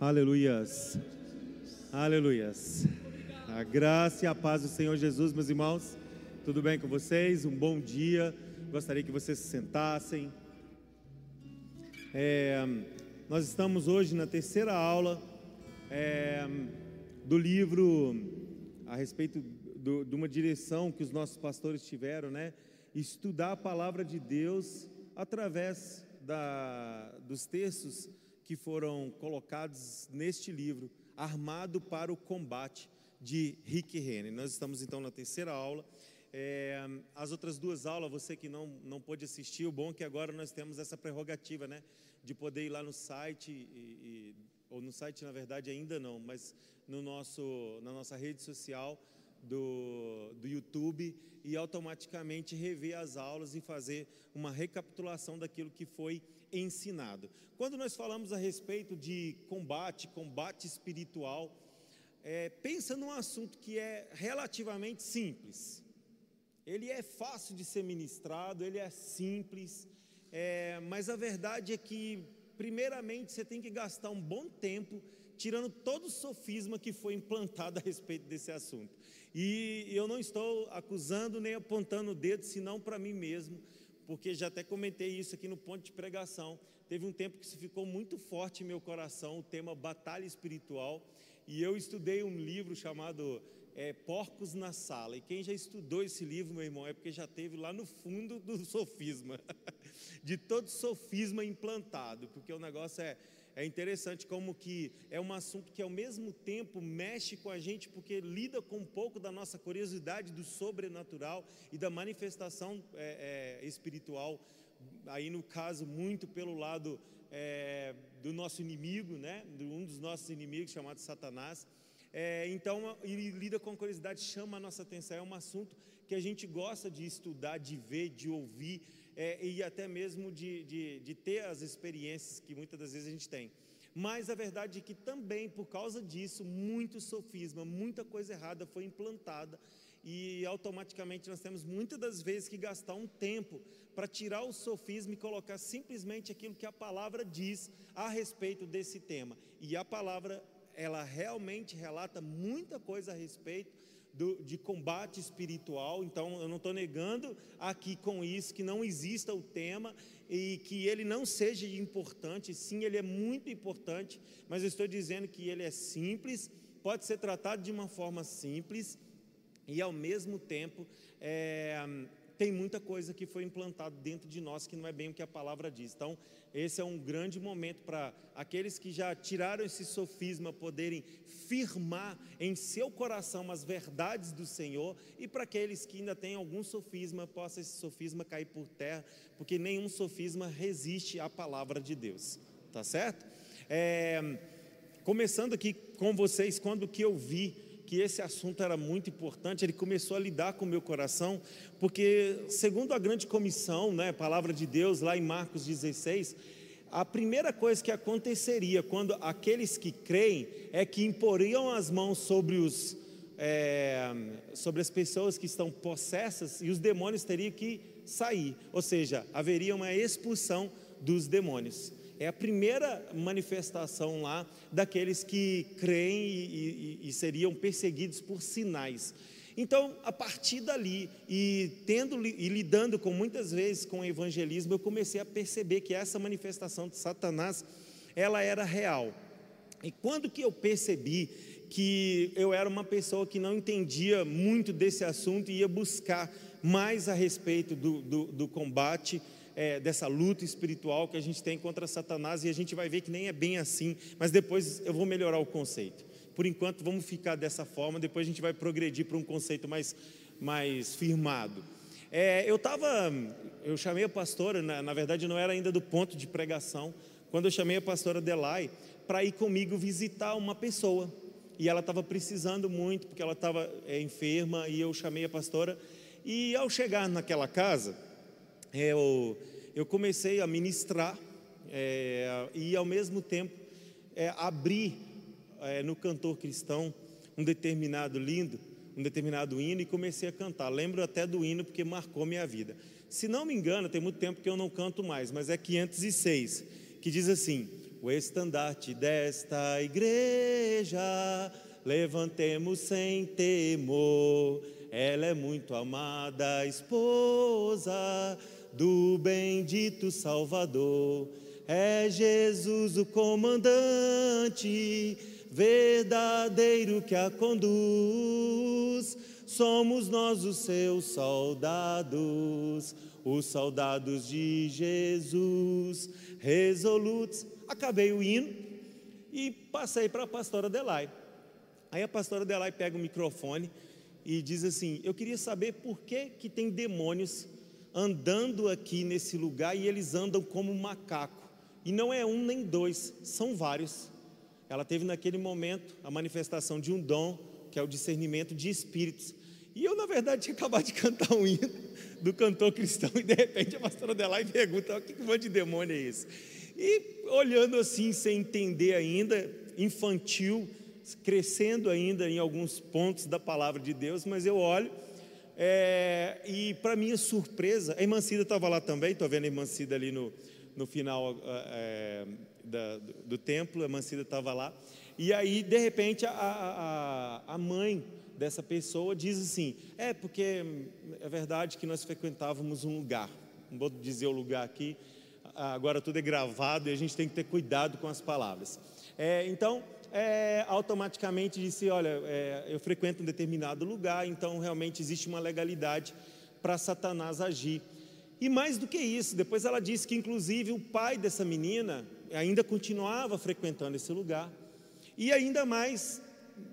Aleluias. Aleluias. A graça e a paz do Senhor Jesus, meus irmãos. Tudo bem com vocês? Um bom dia. Gostaria que vocês se sentassem. É, nós estamos hoje na terceira aula é, do livro a respeito do, de uma direção que os nossos pastores tiveram, né? Estudar a palavra de Deus através da, dos textos que foram colocados neste livro, Armado para o Combate, de Rick Renner. Nós estamos então na terceira aula. É, as outras duas aulas, você que não, não pôde assistir, o bom é que agora nós temos essa prerrogativa, né? De poder ir lá no site, e, e, ou no site na verdade ainda não, mas no nosso, na nossa rede social do, do YouTube e automaticamente rever as aulas e fazer uma recapitulação daquilo que foi ensinado. Quando nós falamos a respeito de combate, combate espiritual, é, pensa num assunto que é relativamente simples. Ele é fácil de ser ministrado, ele é simples, é, mas a verdade é que, primeiramente, você tem que gastar um bom tempo tirando todo o sofisma que foi implantado a respeito desse assunto. E eu não estou acusando nem apontando o dedo, senão para mim mesmo, porque já até comentei isso aqui no ponto de pregação. Teve um tempo que se ficou muito forte em meu coração o tema batalha espiritual, e eu estudei um livro chamado é, Porcos na Sala. E quem já estudou esse livro, meu irmão, é porque já teve lá no fundo do sofisma, de todo sofisma implantado, porque o negócio é é interessante como que é um assunto que ao mesmo tempo mexe com a gente porque lida com um pouco da nossa curiosidade do sobrenatural e da manifestação é, é, espiritual. Aí no caso muito pelo lado é, do nosso inimigo, né? De um dos nossos inimigos chamado Satanás. É, então ele lida com curiosidade, chama a nossa atenção. É um assunto que a gente gosta de estudar, de ver, de ouvir é, e até mesmo de, de, de ter as experiências que muitas das vezes a gente tem. Mas a verdade é que também, por causa disso, muito sofisma, muita coisa errada foi implantada e automaticamente nós temos muitas das vezes que gastar um tempo para tirar o sofisma e colocar simplesmente aquilo que a palavra diz a respeito desse tema. E a palavra, ela realmente relata muita coisa a respeito do, de combate espiritual, então eu não estou negando aqui com isso que não exista o tema e que ele não seja importante, sim, ele é muito importante, mas eu estou dizendo que ele é simples, pode ser tratado de uma forma simples e ao mesmo tempo é, tem muita coisa que foi implantada dentro de nós que não é bem o que a palavra diz. Então, esse é um grande momento para aqueles que já tiraram esse sofisma poderem firmar em seu coração as verdades do Senhor e para aqueles que ainda têm algum sofisma, possa esse sofisma cair por terra, porque nenhum sofisma resiste à palavra de Deus. Tá certo? É, começando aqui com vocês, quando que eu vi que esse assunto era muito importante, ele começou a lidar com o meu coração, porque, segundo a grande comissão, né, palavra de Deus, lá em Marcos 16, a primeira coisa que aconteceria quando aqueles que creem é que imporiam as mãos sobre os. É, sobre as pessoas que estão possessas e os demônios teriam que sair, ou seja, haveria uma expulsão dos demônios. É a primeira manifestação lá daqueles que creem e, e, e seriam perseguidos por sinais. Então, a partir dali, e tendo e lidando com muitas vezes com o evangelismo, eu comecei a perceber que essa manifestação de Satanás, ela era real. E quando que eu percebi que eu era uma pessoa que não entendia muito desse assunto e ia buscar mais a respeito do, do, do combate é, dessa luta espiritual que a gente tem contra Satanás e a gente vai ver que nem é bem assim, mas depois eu vou melhorar o conceito. Por enquanto, vamos ficar dessa forma, depois a gente vai progredir para um conceito mais, mais firmado. É, eu estava, eu chamei a pastora, na, na verdade não era ainda do ponto de pregação, quando eu chamei a pastora Delay para ir comigo visitar uma pessoa. E ela estava precisando muito, porque ela estava é, enferma, e eu chamei a pastora. E ao chegar naquela casa, eu, eu comecei a ministrar é, e ao mesmo tempo é, abrir é, no cantor cristão um determinado lindo, um determinado hino e comecei a cantar. Lembro até do hino porque marcou minha vida. Se não me engano, tem muito tempo que eu não canto mais, mas é 506, que diz assim: o estandarte desta igreja. Levantemos sem temor, ela é muito amada esposa do bendito Salvador. É Jesus o comandante, verdadeiro que a conduz. Somos nós os seus soldados, os soldados de Jesus, resolutos. Acabei o hino e passei para a pastora Delay. Aí a pastora Delay pega o microfone e diz assim: Eu queria saber por que, que tem demônios andando aqui nesse lugar e eles andam como macaco. E não é um nem dois, são vários. Ela teve naquele momento a manifestação de um dom, que é o discernimento de espíritos. E eu, na verdade, tinha acabado de cantar um hino do cantor cristão, e de repente a pastora dela e pergunta: o que, monte de demônio é esse? E olhando assim, sem entender ainda, infantil, crescendo ainda em alguns pontos da palavra de Deus, mas eu olho é, e, para minha surpresa, a irmã Cida estava lá também, estou vendo a irmã Cida ali no, no final é, da, do, do, templo, a irmã Cida estava lá, e aí, de repente, a, a, a mãe dessa pessoa diz assim: É, porque é verdade que nós frequentávamos um lugar, não vou dizer o lugar aqui, agora tudo é gravado e a gente tem que ter cuidado com as palavras. É, então, é, automaticamente disse: Olha, é, eu frequento um determinado lugar, então realmente existe uma legalidade para Satanás agir. E mais do que isso, depois ela disse que, inclusive, o pai dessa menina ainda continuava frequentando esse lugar, e ainda mais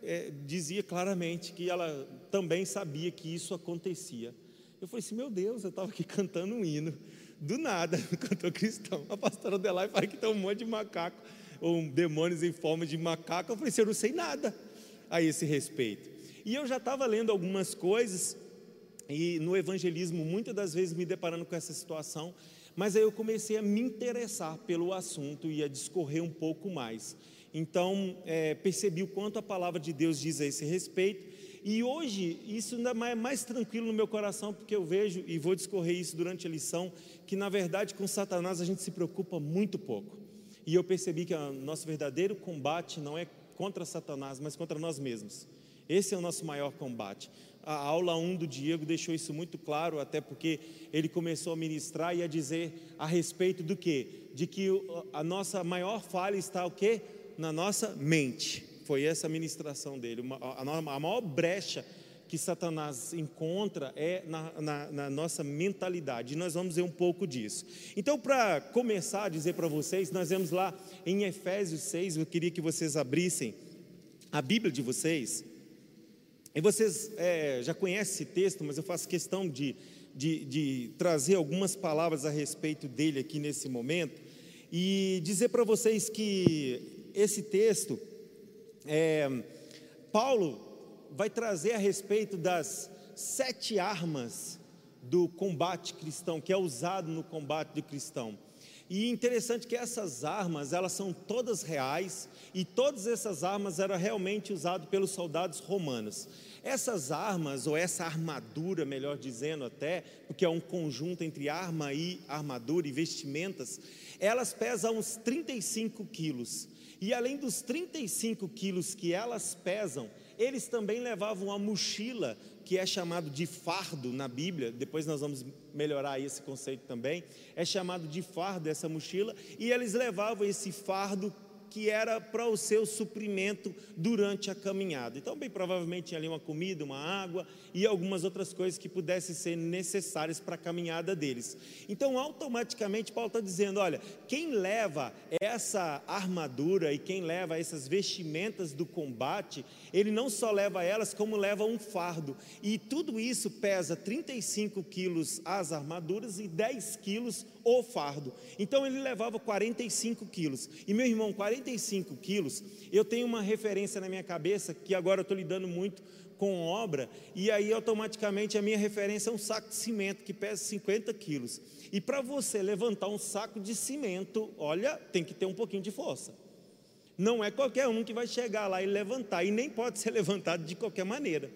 é, dizia claramente que ela também sabia que isso acontecia. Eu falei assim: Meu Deus, eu estava aqui cantando um hino, do nada, cantor cristão. A pastora Delay fala que tem um monte de macaco ou demônios em forma de macaco. Eu falei assim, eu não sei nada a esse respeito. E eu já estava lendo algumas coisas, e no evangelismo, muitas das vezes me deparando com essa situação, mas aí eu comecei a me interessar pelo assunto e a discorrer um pouco mais. Então, é, percebi o quanto a palavra de Deus diz a esse respeito, e hoje isso ainda é mais tranquilo no meu coração, porque eu vejo, e vou discorrer isso durante a lição, que na verdade com Satanás a gente se preocupa muito pouco. E eu percebi que o nosso verdadeiro combate não é contra Satanás, mas contra nós mesmos. Esse é o nosso maior combate. A aula 1 do Diego deixou isso muito claro, até porque ele começou a ministrar e a dizer a respeito do que? De que a nossa maior falha está o quê? Na nossa mente. Foi essa a ministração dele. A maior brecha que Satanás encontra é na, na, na, nossa mentalidade, e nós vamos ver um pouco disso. Então, para começar a dizer para vocês, nós vemos lá em Efésios 6, eu queria que vocês abrissem a Bíblia de vocês, e vocês é, já conhecem esse texto, mas eu faço questão de, de, de trazer algumas palavras a respeito dele aqui nesse momento, e dizer para vocês que esse texto, é, Paulo vai trazer a respeito das sete armas do combate cristão, que é usado no combate do cristão. E interessante que essas armas, elas são todas reais, e todas essas armas eram realmente usadas pelos soldados romanos. Essas armas, ou essa armadura, melhor dizendo até, porque é um conjunto entre arma e armadura e vestimentas, elas pesam uns 35 quilos. E além dos 35 quilos que elas pesam, eles também levavam uma mochila, que é chamado de fardo na Bíblia, depois nós vamos melhorar esse conceito também, é chamado de fardo essa mochila, e eles levavam esse fardo que era para o seu suprimento durante a caminhada. Então, bem provavelmente tinha ali uma comida, uma água e algumas outras coisas que pudessem ser necessárias para a caminhada deles. Então, automaticamente, Paulo está dizendo: olha, quem leva essa armadura e quem leva essas vestimentas do combate, ele não só leva elas, como leva um fardo. E tudo isso pesa 35 quilos as armaduras e 10 quilos o fardo. Então ele levava 45 quilos. E meu irmão, 45 quilos, eu tenho uma referência na minha cabeça que agora eu estou lidando muito com obra, e aí automaticamente a minha referência é um saco de cimento que pesa 50 quilos. E para você levantar um saco de cimento, olha, tem que ter um pouquinho de força. Não é qualquer um que vai chegar lá e levantar, e nem pode ser levantado de qualquer maneira.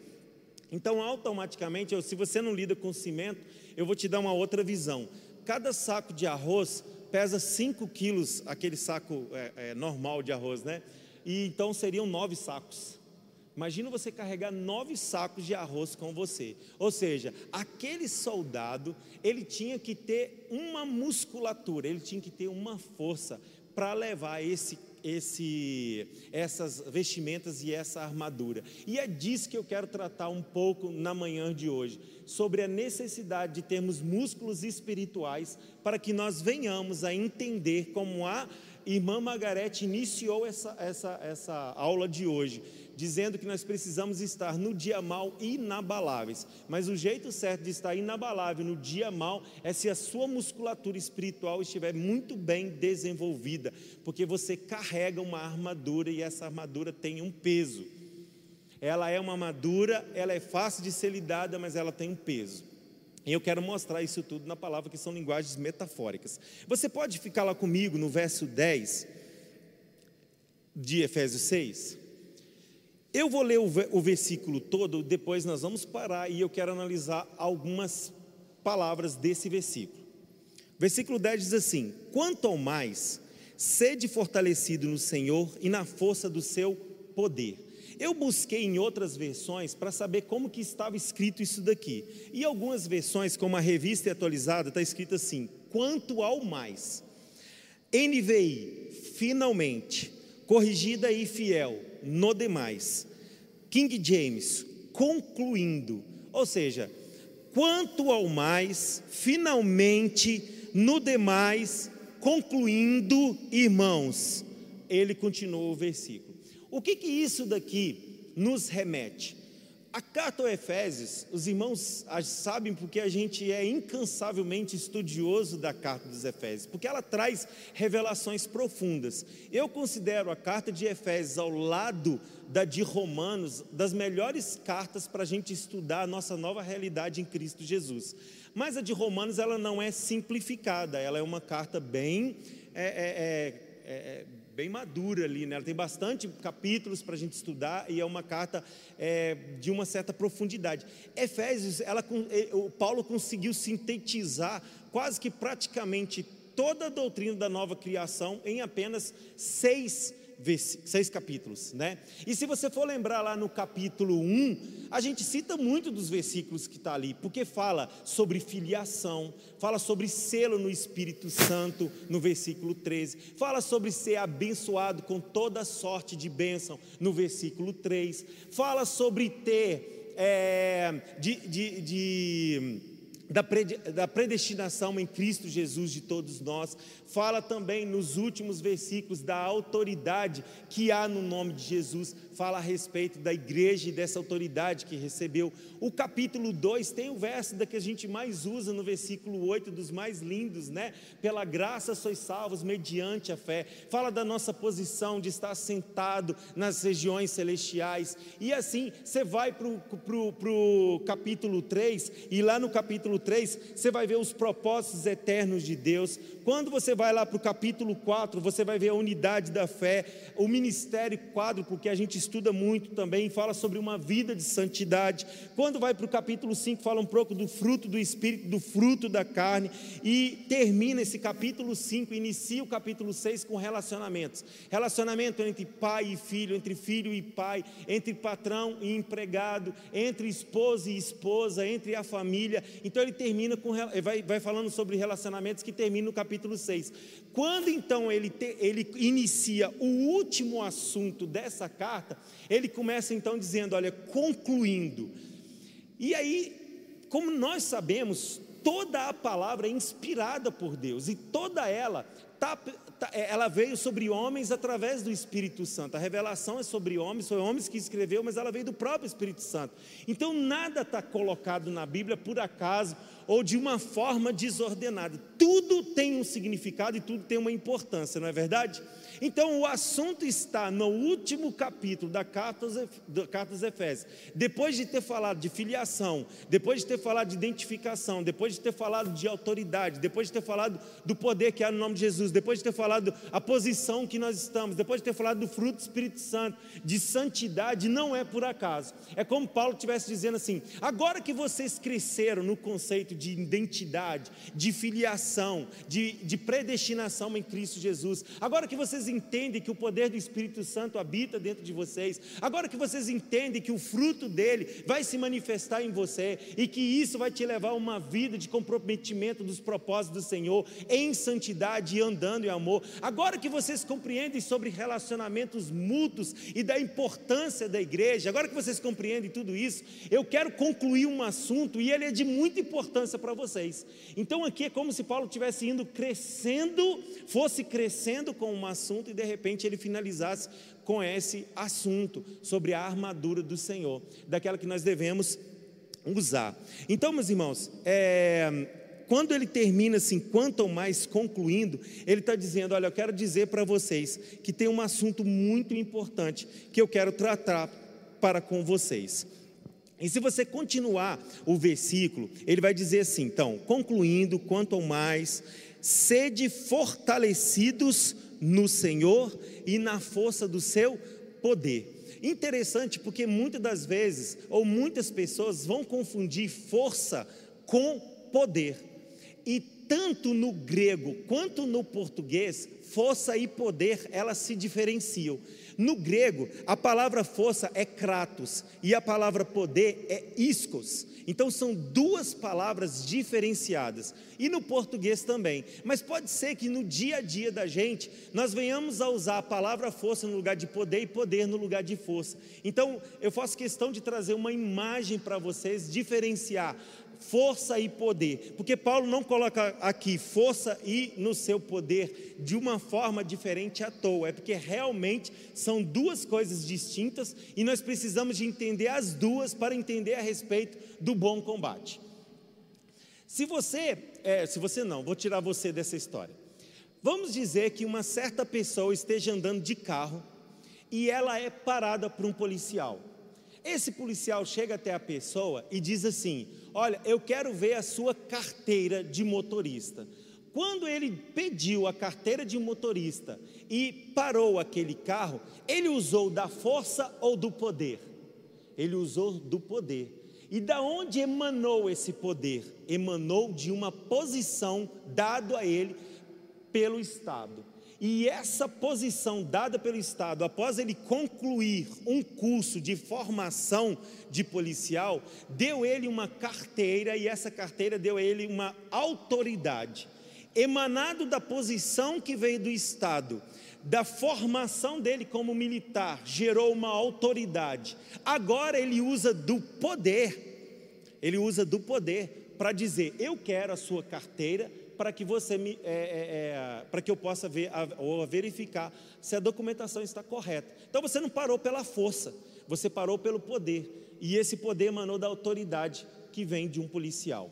Então, automaticamente, se você não lida com cimento, eu vou te dar uma outra visão cada saco de arroz pesa 5 quilos aquele saco é, é, normal de arroz, né? E então seriam nove sacos. Imagina você carregar nove sacos de arroz com você. Ou seja, aquele soldado, ele tinha que ter uma musculatura, ele tinha que ter uma força para levar esse, esse, essas vestimentas e essa armadura. E é disso que eu quero tratar um pouco na manhã de hoje, sobre a necessidade de termos músculos espirituais para que nós venhamos a entender como a irmã Margarete iniciou essa, essa, essa aula de hoje dizendo que nós precisamos estar no dia mal inabaláveis. Mas o jeito certo de estar inabalável no dia mal é se a sua musculatura espiritual estiver muito bem desenvolvida, porque você carrega uma armadura e essa armadura tem um peso. Ela é uma armadura, ela é fácil de ser lidada, mas ela tem um peso. E eu quero mostrar isso tudo na palavra que são linguagens metafóricas. Você pode ficar lá comigo no verso 10 de Efésios 6? Eu vou ler o versículo todo, depois nós vamos parar e eu quero analisar algumas palavras desse versículo. Versículo 10 diz assim: Quanto ao mais, sede fortalecido no Senhor e na força do seu poder. Eu busquei em outras versões para saber como que estava escrito isso daqui. E algumas versões, como a revista atualizada, está escrito assim: quanto ao mais. NVI, finalmente, corrigida e fiel, no demais. King James, concluindo, ou seja, quanto ao mais, finalmente, no demais, concluindo, irmãos, ele continuou o versículo. O que que isso daqui nos remete? A carta aos Efésios, os irmãos sabem porque a gente é incansavelmente estudioso da carta dos Efésios, porque ela traz revelações profundas. Eu considero a carta de Efésios ao lado da de Romanos das melhores cartas para a gente estudar a nossa nova realidade em Cristo Jesus. Mas a de Romanos ela não é simplificada, ela é uma carta bem é, é, é, é bem madura ali, né? Ela tem bastante capítulos para a gente estudar e é uma carta é, de uma certa profundidade. Efésios, ela, o Paulo conseguiu sintetizar quase que praticamente toda a doutrina da nova criação em apenas seis seis capítulos, né? E se você for lembrar lá no capítulo 1, a gente cita muito dos versículos que está ali, porque fala sobre filiação, fala sobre selo no Espírito Santo, no versículo 13, fala sobre ser abençoado com toda sorte de bênção, no versículo 3, fala sobre ter é, de, de, de da predestinação em Cristo Jesus de todos nós, fala também nos últimos versículos da autoridade que há no nome de Jesus, fala a respeito da igreja e dessa autoridade que recebeu. O capítulo 2 tem o verso da que a gente mais usa no versículo 8, dos mais lindos, né? Pela graça sois salvos mediante a fé. Fala da nossa posição de estar sentado nas regiões celestiais. E assim, você vai para o capítulo 3, e lá no capítulo 3, você vai ver os propósitos eternos de Deus. Quando você vai lá para o capítulo 4, você vai ver a unidade da fé, o ministério quadro, porque a gente estuda muito também, fala sobre uma vida de santidade. Quando vai para o capítulo 5, fala um pouco do fruto do Espírito, do fruto da carne, e termina esse capítulo 5, inicia o capítulo 6 com relacionamentos. Relacionamento entre pai e filho, entre filho e pai, entre patrão e empregado, entre esposo e esposa, entre a família. Então ele termina com, vai, vai falando sobre relacionamentos que termina no capítulo 6. Quando então ele, te, ele inicia o último assunto dessa carta, ele começa então dizendo: olha, concluindo. E aí, como nós sabemos, toda a palavra é inspirada por Deus e toda ela tá, tá, ela veio sobre homens através do Espírito Santo. A revelação é sobre homens, foi homens que escreveu, mas ela veio do próprio Espírito Santo. Então nada está colocado na Bíblia por acaso ou de uma forma desordenada. Tudo tem um significado e tudo tem uma importância, não é verdade? Então o assunto está no último capítulo da carta aos Efésios. Depois de ter falado de filiação, depois de ter falado de identificação, depois de ter falado de autoridade, depois de ter falado do poder que há no nome de Jesus, depois de ter falado a posição que nós estamos, depois de ter falado do fruto do Espírito Santo, de santidade, não é por acaso. É como Paulo estivesse dizendo assim: agora que vocês cresceram no conceito de identidade, de filiação, de, de predestinação em Cristo Jesus, agora que vocês entendem que o poder do Espírito Santo habita dentro de vocês, agora que vocês entendem que o fruto dele vai se manifestar em você e que isso vai te levar a uma vida de comprometimento dos propósitos do Senhor, em santidade e andando em amor. Agora que vocês compreendem sobre relacionamentos mútuos e da importância da igreja, agora que vocês compreendem tudo isso, eu quero concluir um assunto e ele é de muita importância para vocês. Então aqui é como se Paulo tivesse indo crescendo, fosse crescendo com um assunto e de repente ele finalizasse com esse assunto sobre a armadura do Senhor, daquela que nós devemos usar. Então, meus irmãos, é, quando ele termina assim, quanto ou mais concluindo, ele está dizendo: Olha, eu quero dizer para vocês que tem um assunto muito importante que eu quero tratar para com vocês. E se você continuar o versículo, ele vai dizer assim: então, concluindo, quanto mais, sede fortalecidos no Senhor e na força do seu poder. Interessante porque muitas das vezes, ou muitas pessoas vão confundir força com poder. E tanto no grego quanto no português, força e poder, elas se diferenciam. No grego, a palavra força é kratos e a palavra poder é iskos. Então são duas palavras diferenciadas. E no português também. Mas pode ser que no dia a dia da gente nós venhamos a usar a palavra força no lugar de poder e poder no lugar de força. Então eu faço questão de trazer uma imagem para vocês diferenciar força e poder, porque Paulo não coloca aqui força e no seu poder de uma forma diferente à toa, é porque realmente são duas coisas distintas e nós precisamos de entender as duas para entender a respeito do bom combate. Se você, é, se você não, vou tirar você dessa história. Vamos dizer que uma certa pessoa esteja andando de carro e ela é parada por um policial. Esse policial chega até a pessoa e diz assim: Olha, eu quero ver a sua carteira de motorista. Quando ele pediu a carteira de motorista e parou aquele carro, ele usou da força ou do poder? Ele usou do poder. E da onde emanou esse poder? Emanou de uma posição dado a ele pelo Estado. E essa posição dada pelo Estado, após ele concluir um curso de formação de policial, deu ele uma carteira e essa carteira deu a ele uma autoridade. Emanado da posição que veio do Estado, da formação dele como militar, gerou uma autoridade. Agora ele usa do poder, ele usa do poder para dizer: Eu quero a sua carteira para que você me, é, é, é, para que eu possa ver ou verificar se a documentação está correta. Então você não parou pela força, você parou pelo poder e esse poder emanou da autoridade que vem de um policial.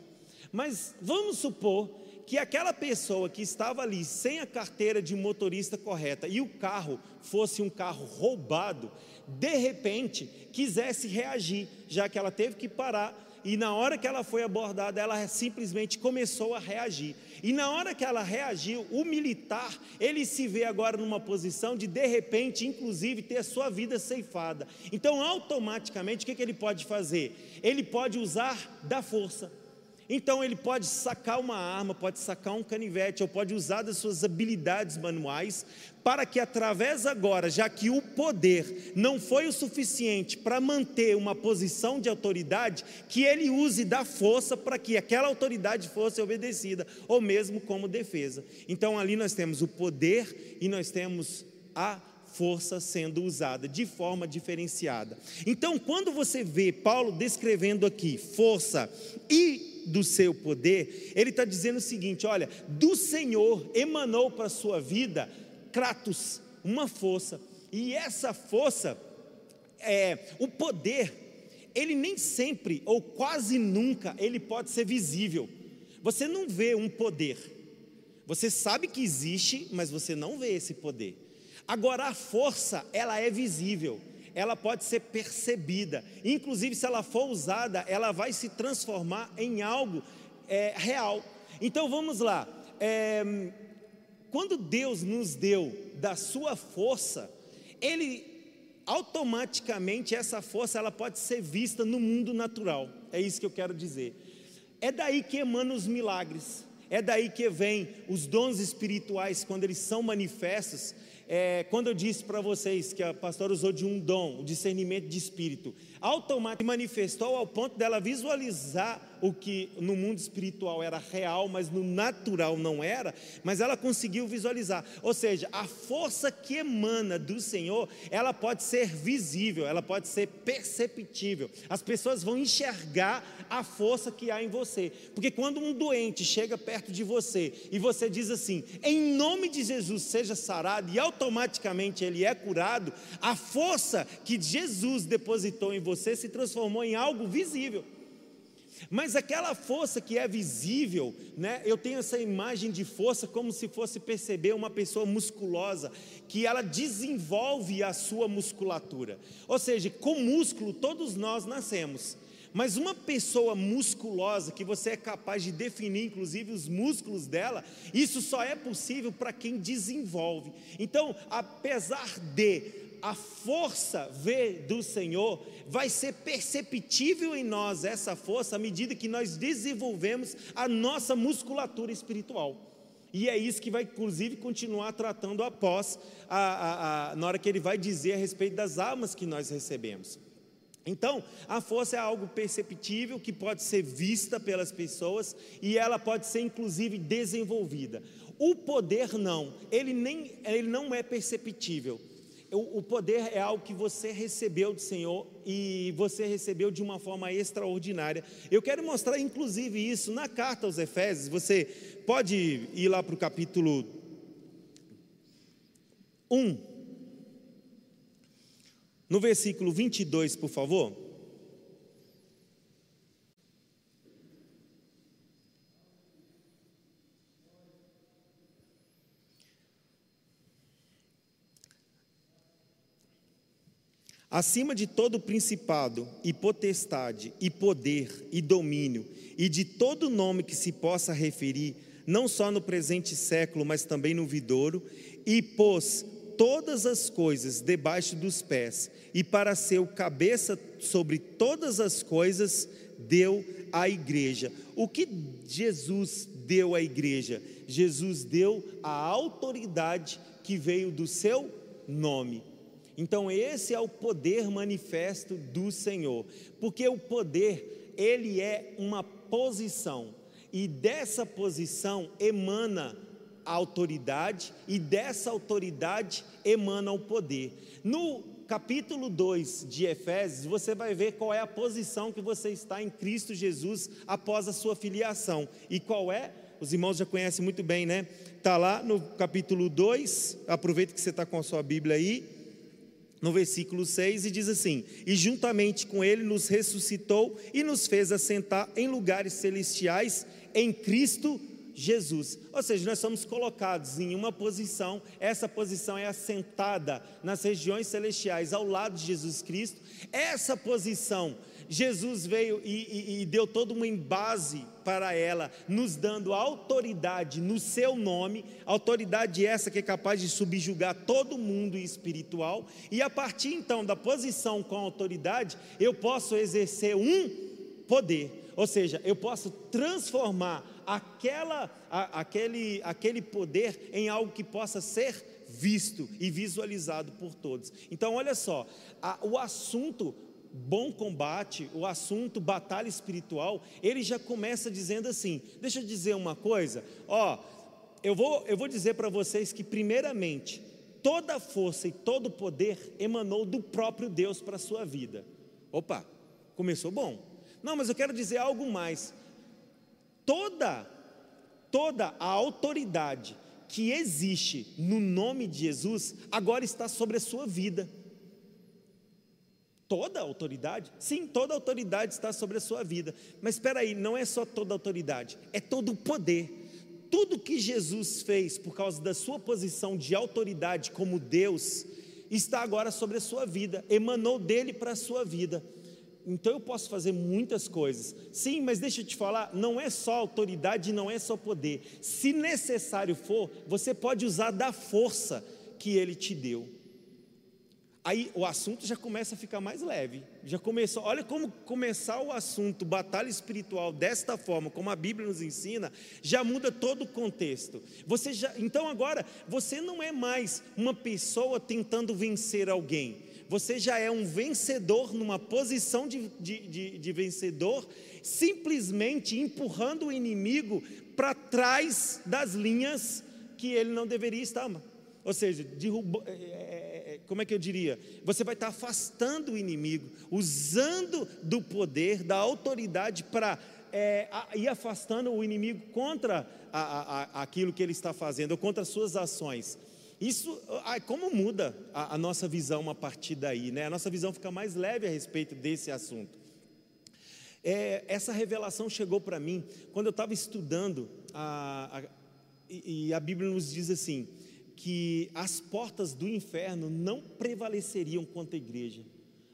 Mas vamos supor que aquela pessoa que estava ali sem a carteira de motorista correta e o carro fosse um carro roubado, de repente quisesse reagir, já que ela teve que parar e na hora que ela foi abordada, ela simplesmente começou a reagir. E na hora que ela reagiu, o militar, ele se vê agora numa posição de, de repente, inclusive, ter a sua vida ceifada. Então, automaticamente, o que, que ele pode fazer? Ele pode usar da força. Então ele pode sacar uma arma, pode sacar um canivete, ou pode usar das suas habilidades manuais, para que através agora, já que o poder não foi o suficiente para manter uma posição de autoridade, que ele use da força para que aquela autoridade fosse obedecida, ou mesmo como defesa. Então ali nós temos o poder e nós temos a força sendo usada de forma diferenciada. Então, quando você vê Paulo descrevendo aqui força e do seu poder, ele está dizendo o seguinte: olha, do Senhor emanou para a sua vida Kratos, uma força, e essa força, é, o poder, ele nem sempre, ou quase nunca, ele pode ser visível. Você não vê um poder, você sabe que existe, mas você não vê esse poder. Agora, a força, ela é visível ela pode ser percebida. Inclusive, se ela for usada, ela vai se transformar em algo é, real. Então vamos lá. É, quando Deus nos deu da sua força, ele automaticamente essa força ela pode ser vista no mundo natural. É isso que eu quero dizer. É daí que emanam os milagres. É daí que vem os dons espirituais quando eles são manifestos. É, quando eu disse para vocês que a pastora usou de um dom, o discernimento de espírito, automaticamente manifestou ao ponto dela visualizar o que no mundo espiritual era real, mas no natural não era, mas ela conseguiu visualizar. Ou seja, a força que emana do Senhor, ela pode ser visível, ela pode ser perceptível. As pessoas vão enxergar a força que há em você. Porque quando um doente chega perto de você e você diz assim: "Em nome de Jesus, seja sarado", e automaticamente ele é curado, a força que Jesus depositou em você se transformou em algo visível. Mas aquela força que é visível, né? Eu tenho essa imagem de força como se fosse perceber uma pessoa musculosa, que ela desenvolve a sua musculatura. Ou seja, com músculo todos nós nascemos. Mas uma pessoa musculosa, que você é capaz de definir, inclusive, os músculos dela, isso só é possível para quem desenvolve. Então, apesar de a força do Senhor, vai ser perceptível em nós essa força à medida que nós desenvolvemos a nossa musculatura espiritual. E é isso que vai, inclusive, continuar tratando após, a, a, a, na hora que ele vai dizer a respeito das almas que nós recebemos. Então, a força é algo perceptível que pode ser vista pelas pessoas e ela pode ser inclusive desenvolvida. O poder não, ele nem ele não é perceptível o, poder é algo que você recebeu do Senhor e você recebeu de uma forma extraordinária. Eu quero mostrar, inclusive, isso na carta aos Efésios. Você pode ir lá para o capítulo 1, no versículo 22, por favor. Acima de todo principado e potestade e poder e domínio e de todo nome que se possa referir, não só no presente século, mas também no vidouro, e pôs todas as coisas debaixo dos pés, e para ser o cabeça sobre todas as coisas, deu à igreja. O que Jesus deu à igreja? Jesus deu a autoridade que veio do seu nome. Então esse é o poder manifesto do Senhor, porque o poder, ele é uma posição, e dessa posição emana a autoridade, e dessa autoridade emana o poder. No capítulo 2 de Efésios, você vai ver qual é a posição que você está em Cristo Jesus após a sua filiação. E qual é? Os irmãos já conhecem muito bem, né? Está lá no capítulo 2, aproveita que você está com a sua Bíblia aí no versículo 6, e diz assim: E juntamente com ele nos ressuscitou e nos fez assentar em lugares celestiais em Cristo Jesus. Ou seja, nós somos colocados em uma posição, essa posição é assentada nas regiões celestiais ao lado de Jesus Cristo. Essa posição Jesus veio e, e, e deu toda uma base para ela, nos dando autoridade no seu nome, autoridade essa que é capaz de subjugar todo mundo espiritual, e a partir então da posição com autoridade, eu posso exercer um poder, ou seja, eu posso transformar aquela, a, aquele, aquele poder em algo que possa ser visto e visualizado por todos. Então, olha só, a, o assunto bom combate, o assunto batalha espiritual, ele já começa dizendo assim: deixa eu dizer uma coisa, ó, eu vou, eu vou dizer para vocês que, primeiramente, toda força e todo poder emanou do próprio Deus para a sua vida. Opa, começou bom. Não, mas eu quero dizer algo mais. Toda, toda a autoridade que existe no nome de Jesus agora está sobre a sua vida. Toda a autoridade? Sim, toda a autoridade está sobre a sua vida. Mas espera aí, não é só toda a autoridade, é todo o poder. Tudo que Jesus fez por causa da sua posição de autoridade como Deus, está agora sobre a sua vida, emanou dele para a sua vida. então eu posso fazer muitas coisas. Sim, mas deixa eu te falar, não é só autoridade, não é só poder. Se necessário for, você pode usar da força que ele te deu. Aí o assunto já começa a ficar mais leve. Já começou. Olha como começar o assunto batalha espiritual desta forma, como a Bíblia nos ensina, já muda todo o contexto. Você já, então agora você não é mais uma pessoa tentando vencer alguém. Você já é um vencedor numa posição de, de, de, de vencedor, simplesmente empurrando o inimigo para trás das linhas que ele não deveria estar. Ou seja, derruba, é, é, como é que eu diria? Você vai estar afastando o inimigo, usando do poder, da autoridade para é, ir afastando o inimigo contra a, a, aquilo que ele está fazendo, ou contra as suas ações. Isso, como muda a, nossa visão a partir daí, né? A nossa visão fica mais leve a respeito desse assunto. É, essa revelação chegou para mim quando eu estava estudando, e, e a Bíblia nos diz assim: que as portas do inferno não prevaleceriam contra a igreja.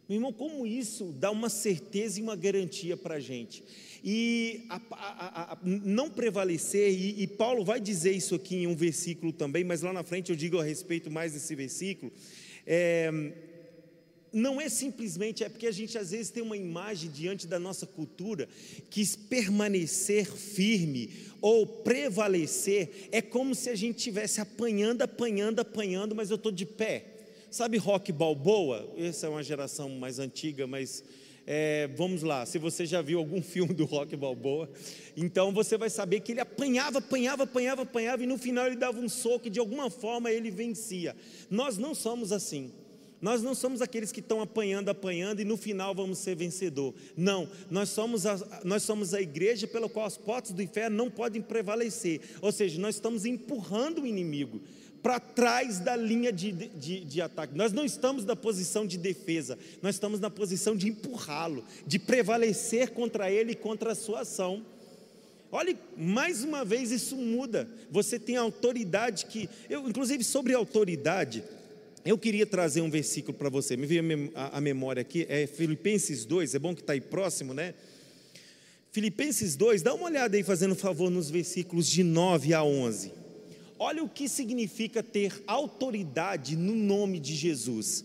Meu irmão, como isso dá uma certeza e uma garantia para a gente? E a, a, a, não prevalecer, e, e, Paulo vai dizer isso aqui em um versículo também, mas lá na frente eu digo a respeito mais desse versículo. É, não é simplesmente, é porque a gente às vezes tem uma imagem diante da nossa cultura que permanecer firme ou prevalecer é como se a gente estivesse apanhando, apanhando, apanhando, mas eu estou de pé. Sabe rock balboa? Essa é uma geração mais antiga, mas é, vamos lá, se você já viu algum filme do Rock Balboa, então você vai saber que ele apanhava, apanhava, apanhava, apanhava, e no final ele dava um soco e de alguma forma ele vencia. Nós não somos assim. Nós não somos aqueles que estão apanhando, apanhando e no final vamos ser vencedor. Não, nós somos a, nós somos a igreja pela qual as portas do inferno não podem prevalecer. Ou seja, nós estamos empurrando o inimigo para trás da linha de, de, de, ataque. Nós não estamos na posição de defesa, nós estamos na posição de empurrá-lo, de prevalecer contra ele e contra a sua ação. Olhe, mais uma vez isso muda. Você tem autoridade que, eu, inclusive sobre autoridade, eu queria trazer um versículo para você, me veio a memória aqui, é Filipenses 2, é bom que está aí próximo, né? Filipenses 2, dá uma olhada aí, fazendo favor, nos versículos de 9 a 11. Olha o que significa ter autoridade no nome de Jesus.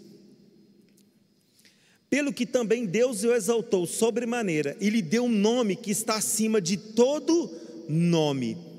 Pelo que também Deus o exaltou sobremaneira e lhe deu um nome que está acima de todo nome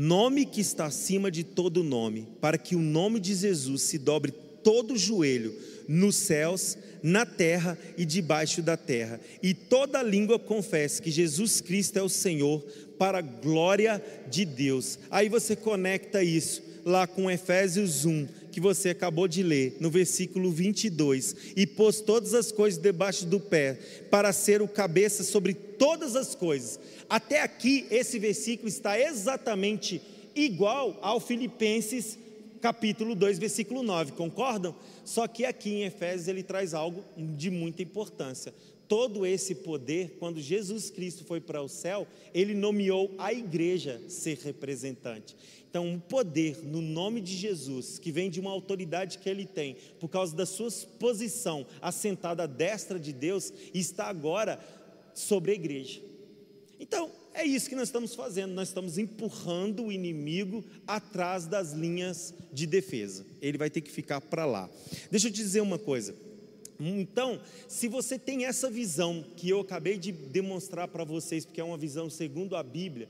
nome que está acima de todo nome, para que o nome de Jesus se dobre todo joelho nos céus, na terra e debaixo da terra, e toda língua confesse que Jesus Cristo é o Senhor, para a glória de Deus. Aí você conecta isso lá com Efésios 1, que você acabou de ler, no versículo 22, e pôs todas as coisas debaixo do pé, para ser o cabeça sobre todas as coisas. Até aqui, esse versículo está exatamente igual ao Filipenses capítulo 2, versículo 9, concordam? Só que aqui em Efésios ele traz algo de muita importância. Todo esse poder, quando Jesus Cristo foi para o céu, ele nomeou a igreja ser representante. Então, o poder no nome de Jesus, que vem de uma autoridade que ele tem, por causa da sua posição assentada à destra de Deus, está agora sobre a igreja. Então, é isso que nós estamos fazendo, nós estamos empurrando o inimigo atrás das linhas de defesa. Ele vai ter que ficar para lá. Deixa eu te dizer uma coisa. Então, se você tem essa visão que eu acabei de demonstrar para vocês, porque é uma visão segundo a Bíblia,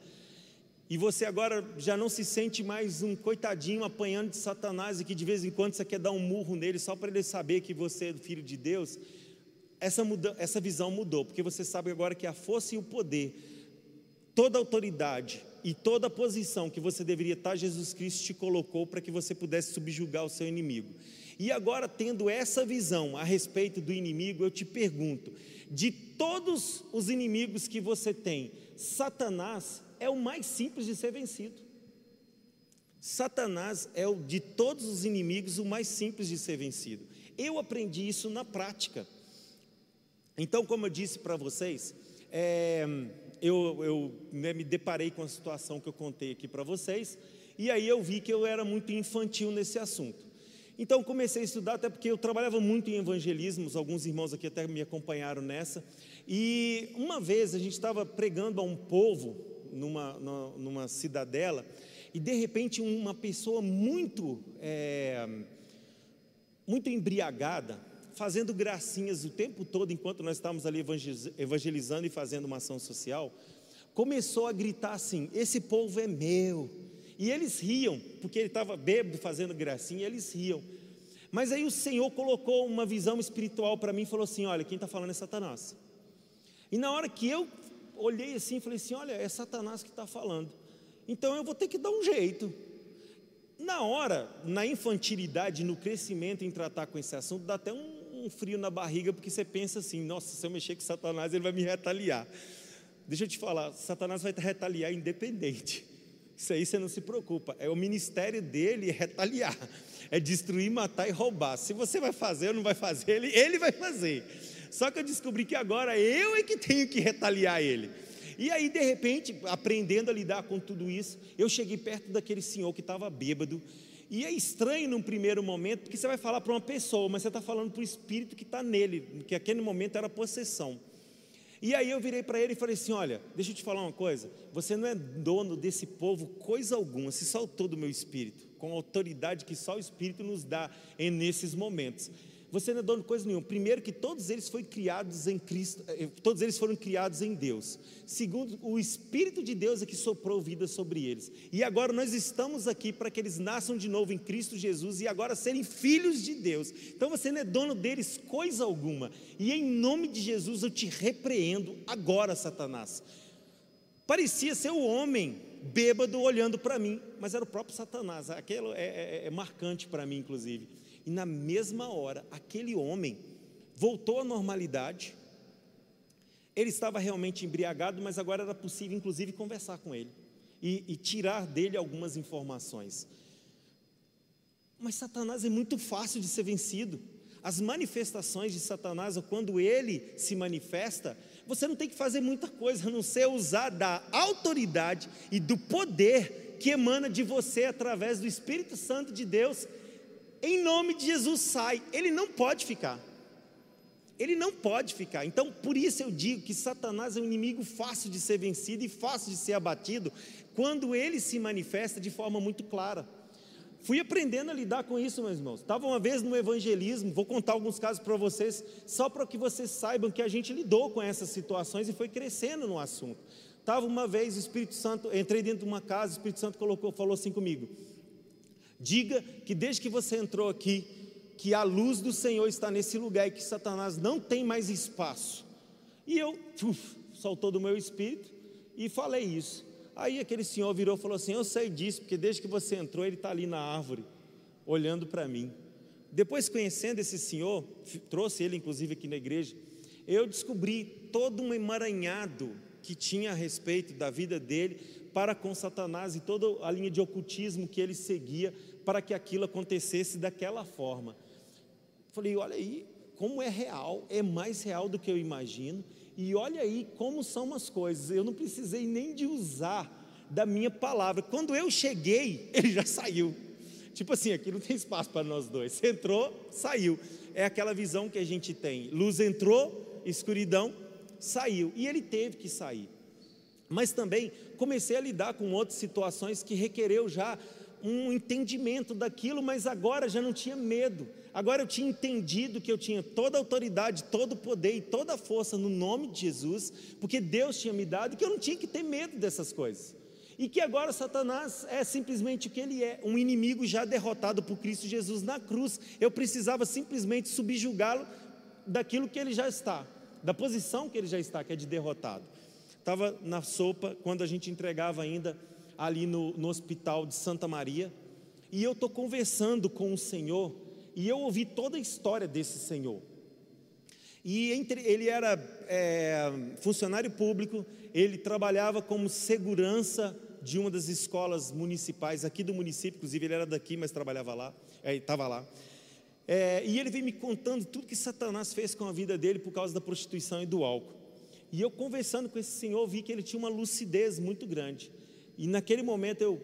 e você agora já não se sente mais um coitadinho apanhando de Satanás e que de vez em quando você quer dar um murro nele só para ele saber que você é filho de Deus, essa, muda, essa visão mudou, porque você sabe agora que a força e o poder, toda autoridade e toda posição que você deveria estar, Jesus Cristo te colocou para que você pudesse subjugar o seu inimigo. E agora, tendo essa visão a respeito do inimigo, eu te pergunto: de todos os inimigos que você tem, Satanás é o mais simples de ser vencido. Satanás é o de todos os inimigos o mais simples de ser vencido. Eu aprendi isso na prática. Então, como eu disse para vocês, é, eu, eu né, me deparei com a situação que eu contei aqui para vocês, e aí eu vi que eu era muito infantil nesse assunto. Então comecei a estudar, até porque eu trabalhava muito em evangelismos, alguns irmãos aqui até me acompanharam nessa. E uma vez a gente estava pregando a um povo numa, numa, cidadela, e de repente uma pessoa muito, é, muito embriagada, fazendo gracinhas o tempo todo, enquanto nós estávamos ali evangelizando e fazendo uma ação social, começou a gritar assim: Esse povo é meu e eles riam, porque ele estava bêbado fazendo gracinha, eles riam. Mas aí o Senhor colocou uma visão espiritual para mim e falou assim: Olha, quem está falando é Satanás. E na hora que eu olhei assim, falei assim: Olha, é Satanás que está falando. Então eu vou ter que dar um jeito. Na hora, na infantilidade, no crescimento em tratar com esse assunto, dá até um, um frio na barriga, porque você pensa assim: Nossa, se eu mexer com Satanás, ele vai me retaliar. Deixa eu te falar: Satanás vai retaliar independente. Isso aí você não se preocupa. É o ministério dele é retaliar, é destruir, matar e roubar. Se você vai fazer ou não vai fazer, ele, ele vai fazer. Só que eu descobri que agora eu é que tenho que retaliar ele. E aí, de repente, aprendendo a lidar com tudo isso, eu cheguei perto daquele senhor que estava bêbado. E é estranho num primeiro momento, porque você vai falar para uma pessoa, mas você está falando para o espírito que está nele, que aquele momento era possessão. E aí eu virei para ele e falei assim: Olha, deixa eu te falar uma coisa. Você não é dono desse povo coisa alguma, se saltou do meu espírito, com a autoridade que só o espírito nos dá em nesses momentos você não é dono de coisa nenhuma. Primeiro que todos eles foram criados em Cristo, eh, todos eles foram criados em Deus. Segundo, o Espírito de Deus é que soprou vida sobre eles. E agora nós estamos aqui para que eles nasçam de novo em Cristo Jesus e agora serem filhos de Deus. Então você não é dono deles coisa alguma. E em nome de Jesus eu te repreendo agora, Satanás. Parecia ser o homem bêbado olhando para mim, mas era o próprio Satanás. Aquilo é, é, é marcante para mim, inclusive. E na mesma hora, aquele homem voltou à normalidade. Ele estava realmente embriagado, mas agora era possível, inclusive, conversar com ele e, e tirar dele algumas informações. Mas Satanás é muito fácil de ser vencido. As manifestações de Satanás, quando ele se manifesta, você não tem que fazer muita coisa, a não ser usar da autoridade e do poder que emana de você através do Espírito Santo de Deus em nome de Jesus sai. Ele não pode ficar. Ele não pode ficar. Então, por isso eu digo que Satanás é um inimigo fácil de ser vencido e fácil de ser abatido quando ele se manifesta de forma muito clara. Fui aprendendo a lidar com isso, meus irmãos. Estava uma vez no evangelismo, vou contar alguns casos para vocês, só para que vocês saibam que a gente lidou com essas situações e foi crescendo no assunto. Estava uma vez o Espírito Santo, entrei dentro de uma casa, o Espírito Santo colocou, falou assim comigo: Diga que desde que você entrou aqui, que a luz do Senhor está nesse lugar e que Satanás não tem mais espaço. E eu, uf, soltou do meu espírito e falei isso. Aí aquele senhor virou e falou assim: Eu sei disso, porque desde que você entrou, ele está ali na árvore, olhando para mim. Depois, conhecendo esse senhor, trouxe ele inclusive aqui na igreja, eu descobri todo um emaranhado que tinha a respeito da vida dele para com Satanás e toda a linha de ocultismo que ele seguia para que aquilo acontecesse daquela forma. Falei, olha aí, como é real, é mais real do que eu imagino, e olha aí como são as coisas. Eu não precisei nem de usar da minha palavra. Quando eu cheguei, ele já saiu. Tipo assim, aqui não tem espaço para nós dois. Você entrou, saiu. É aquela visão que a gente tem. Luz entrou, escuridão saiu. E ele teve que sair. Mas também comecei a lidar com outras situações que requereu já um entendimento daquilo, mas agora já não tinha medo. Agora eu tinha entendido que eu tinha toda a autoridade, todo o poder e toda a força no nome de Jesus, porque Deus tinha me dado que eu não tinha que ter medo dessas coisas. E que agora Satanás é simplesmente o que ele é, um inimigo já derrotado por Cristo Jesus na cruz. Eu precisava simplesmente subjugá-lo daquilo que ele já está, da posição que ele já está, que é de derrotado. Estava na sopa quando a gente entregava ainda ali no, no hospital de Santa Maria, e eu estou conversando com o Senhor, e eu ouvi toda a história desse Senhor. E entre, ele era é, funcionário público, ele trabalhava como segurança de uma das escolas municipais aqui do município, inclusive ele era daqui, mas trabalhava lá, é, estava lá. É, e ele veio me contando tudo que Satanás fez com a vida dele por causa da prostituição e do álcool. E eu conversando com esse senhor, vi que ele tinha uma lucidez muito grande. E naquele momento eu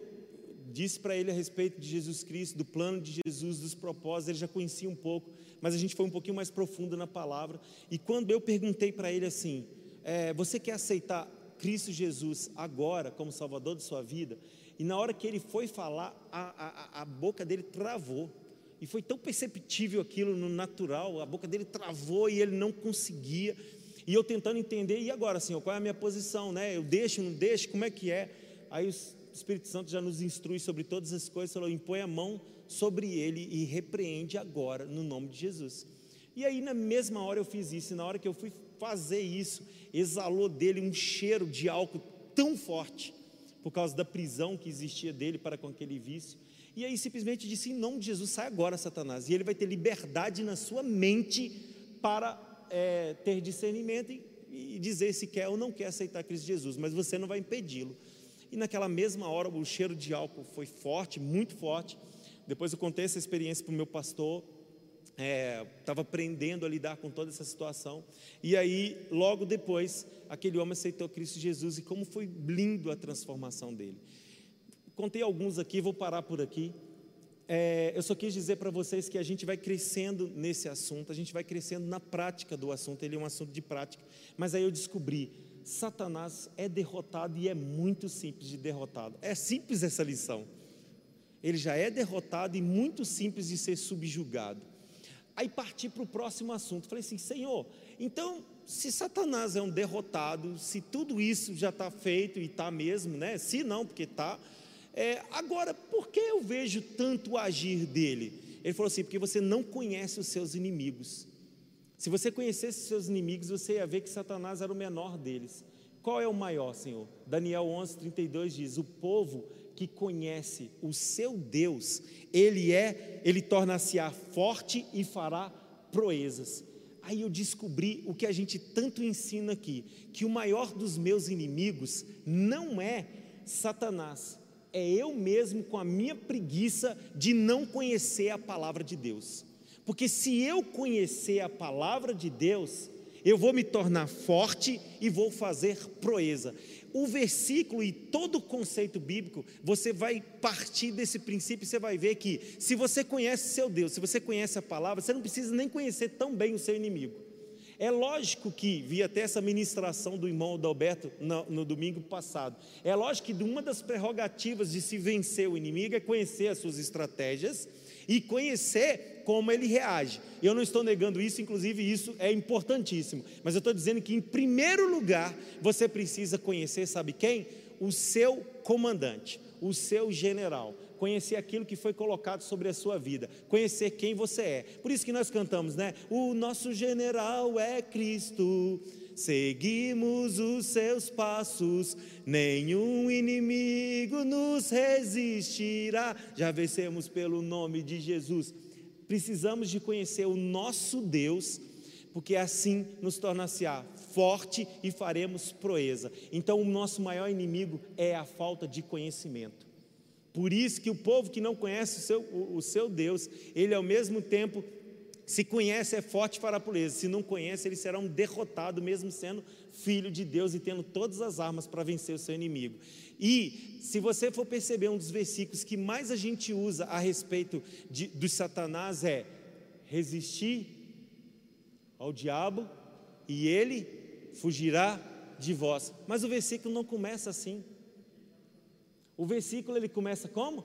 disse para ele a respeito de Jesus Cristo, do plano de Jesus, dos propósitos, ele já conhecia um pouco, mas a gente foi um pouquinho mais profundo na palavra. E quando eu perguntei para ele assim: é, Você quer aceitar Cristo Jesus agora como Salvador de sua vida? E na hora que ele foi falar, a, a, a boca dele travou. E foi tão perceptível aquilo no natural, a boca dele travou e ele não conseguia. E eu tentando entender, e agora, Senhor, qual é a minha posição, né? Eu deixo, não deixo, como é que é? Aí o Espírito Santo já nos instrui sobre todas as coisas, falou: impõe a mão sobre ele e repreende agora, no nome de Jesus. E aí, na mesma hora, eu fiz isso, e na hora que eu fui fazer isso, exalou dele um cheiro de álcool tão forte, por causa da prisão que existia dele para com aquele vício. E aí simplesmente disse: em nome de Jesus, sai agora, Satanás. E ele vai ter liberdade na sua mente para é, ter discernimento e, e dizer se quer ou não quer aceitar Cristo Jesus, mas você não vai impedi-lo. E naquela mesma hora o cheiro de álcool foi forte, muito forte. Depois eu contei essa experiência para o meu pastor, estava é, aprendendo a lidar com toda essa situação. E aí, logo depois, aquele homem aceitou Cristo Jesus e como foi lindo a transformação dele contei alguns aqui, vou parar por aqui. É, eu só quis dizer para vocês que a gente vai crescendo nesse assunto, a gente vai crescendo na prática do assunto, ele é um assunto de prática. Mas aí eu descobri: Satanás é derrotado e é muito simples de derrotado. É simples essa lição. Ele já é derrotado e muito simples de ser subjugado. Aí parti para o próximo assunto. Falei assim: Senhor, então, se Satanás é um derrotado, se tudo isso já está feito e está mesmo, né? Se não, porque está é, agora, por que eu vejo tanto agir dele? Ele falou assim: porque você não conhece os seus inimigos. Se você conhecesse seus inimigos, você ia ver que Satanás era o menor deles. Qual é o maior, Senhor? Daniel 11, 32 diz: O povo que conhece o seu Deus, ele é, ele torna-se-á forte e fará proezas. Aí eu descobri o que a gente tanto ensina aqui: que o maior dos meus inimigos não é Satanás, é eu mesmo com a minha preguiça de não conhecer a palavra de Deus. Porque se eu conhecer a palavra de Deus, eu vou me tornar forte e vou fazer proeza. O versículo e todo o conceito bíblico, você vai partir desse princípio e você vai ver que se você conhece seu Deus, se você conhece a palavra, você não precisa nem conhecer tão bem o seu inimigo. É lógico que, vi até essa ministração do irmão Adalberto no, no, domingo passado, é lógico que uma das prerrogativas de se vencer o inimigo é conhecer as suas estratégias e conhecer como ele reage. Eu não estou negando isso, inclusive isso é importantíssimo, mas eu estou dizendo que, em primeiro lugar, você precisa conhecer, sabe quem? O seu comandante, o seu general conhecer aquilo que foi colocado sobre a sua vida, conhecer quem você é. Por isso que nós cantamos, né? O nosso general é Cristo. Seguimos os seus passos, nenhum inimigo nos resistirá. Já vencemos pelo nome de Jesus. Precisamos de conhecer o nosso Deus, porque assim nos torna-se-á forte e faremos proeza. Então, o nosso maior inimigo é a falta de conhecimento. Por isso que o povo que não conhece o seu, o, o seu Deus, ele ao mesmo tempo, se conhece, é forte para a pureza, se não conhece, ele será um derrotado, mesmo sendo filho de Deus e tendo todas as armas para vencer o seu inimigo. E, se você for perceber, um dos versículos que mais a gente usa a respeito de, do Satanás é resistir ao diabo e ele fugirá de vós. Mas o versículo não começa assim. O versículo ele começa como?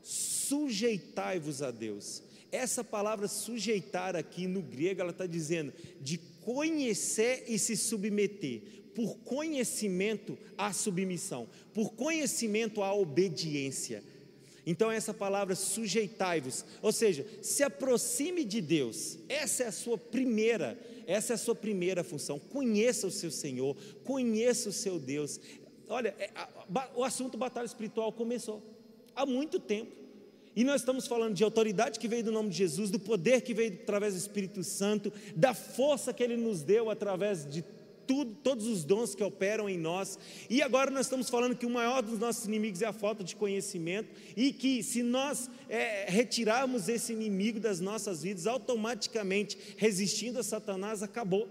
Sujeitai-vos a Deus. Essa palavra sujeitar aqui no grego, ela está dizendo de conhecer e se submeter. Por conhecimento à submissão, por conhecimento à obediência. Então, essa palavra sujeitai-vos, ou seja, se aproxime de Deus, essa é a sua primeira, essa é a sua primeira função. Conheça o seu Senhor, conheça o seu Deus, Olha, é, o assunto batalha espiritual começou há muito tempo. E nós estamos falando de autoridade que veio do nome de Jesus, do poder que veio através do Espírito Santo, da força que ele nos deu através de tudo, todos os dons que operam em nós. E agora nós estamos falando que o maior dos nossos inimigos é a falta de conhecimento e que se nós é, retirarmos esse inimigo das nossas vidas, automaticamente resistindo a Satanás, acabou.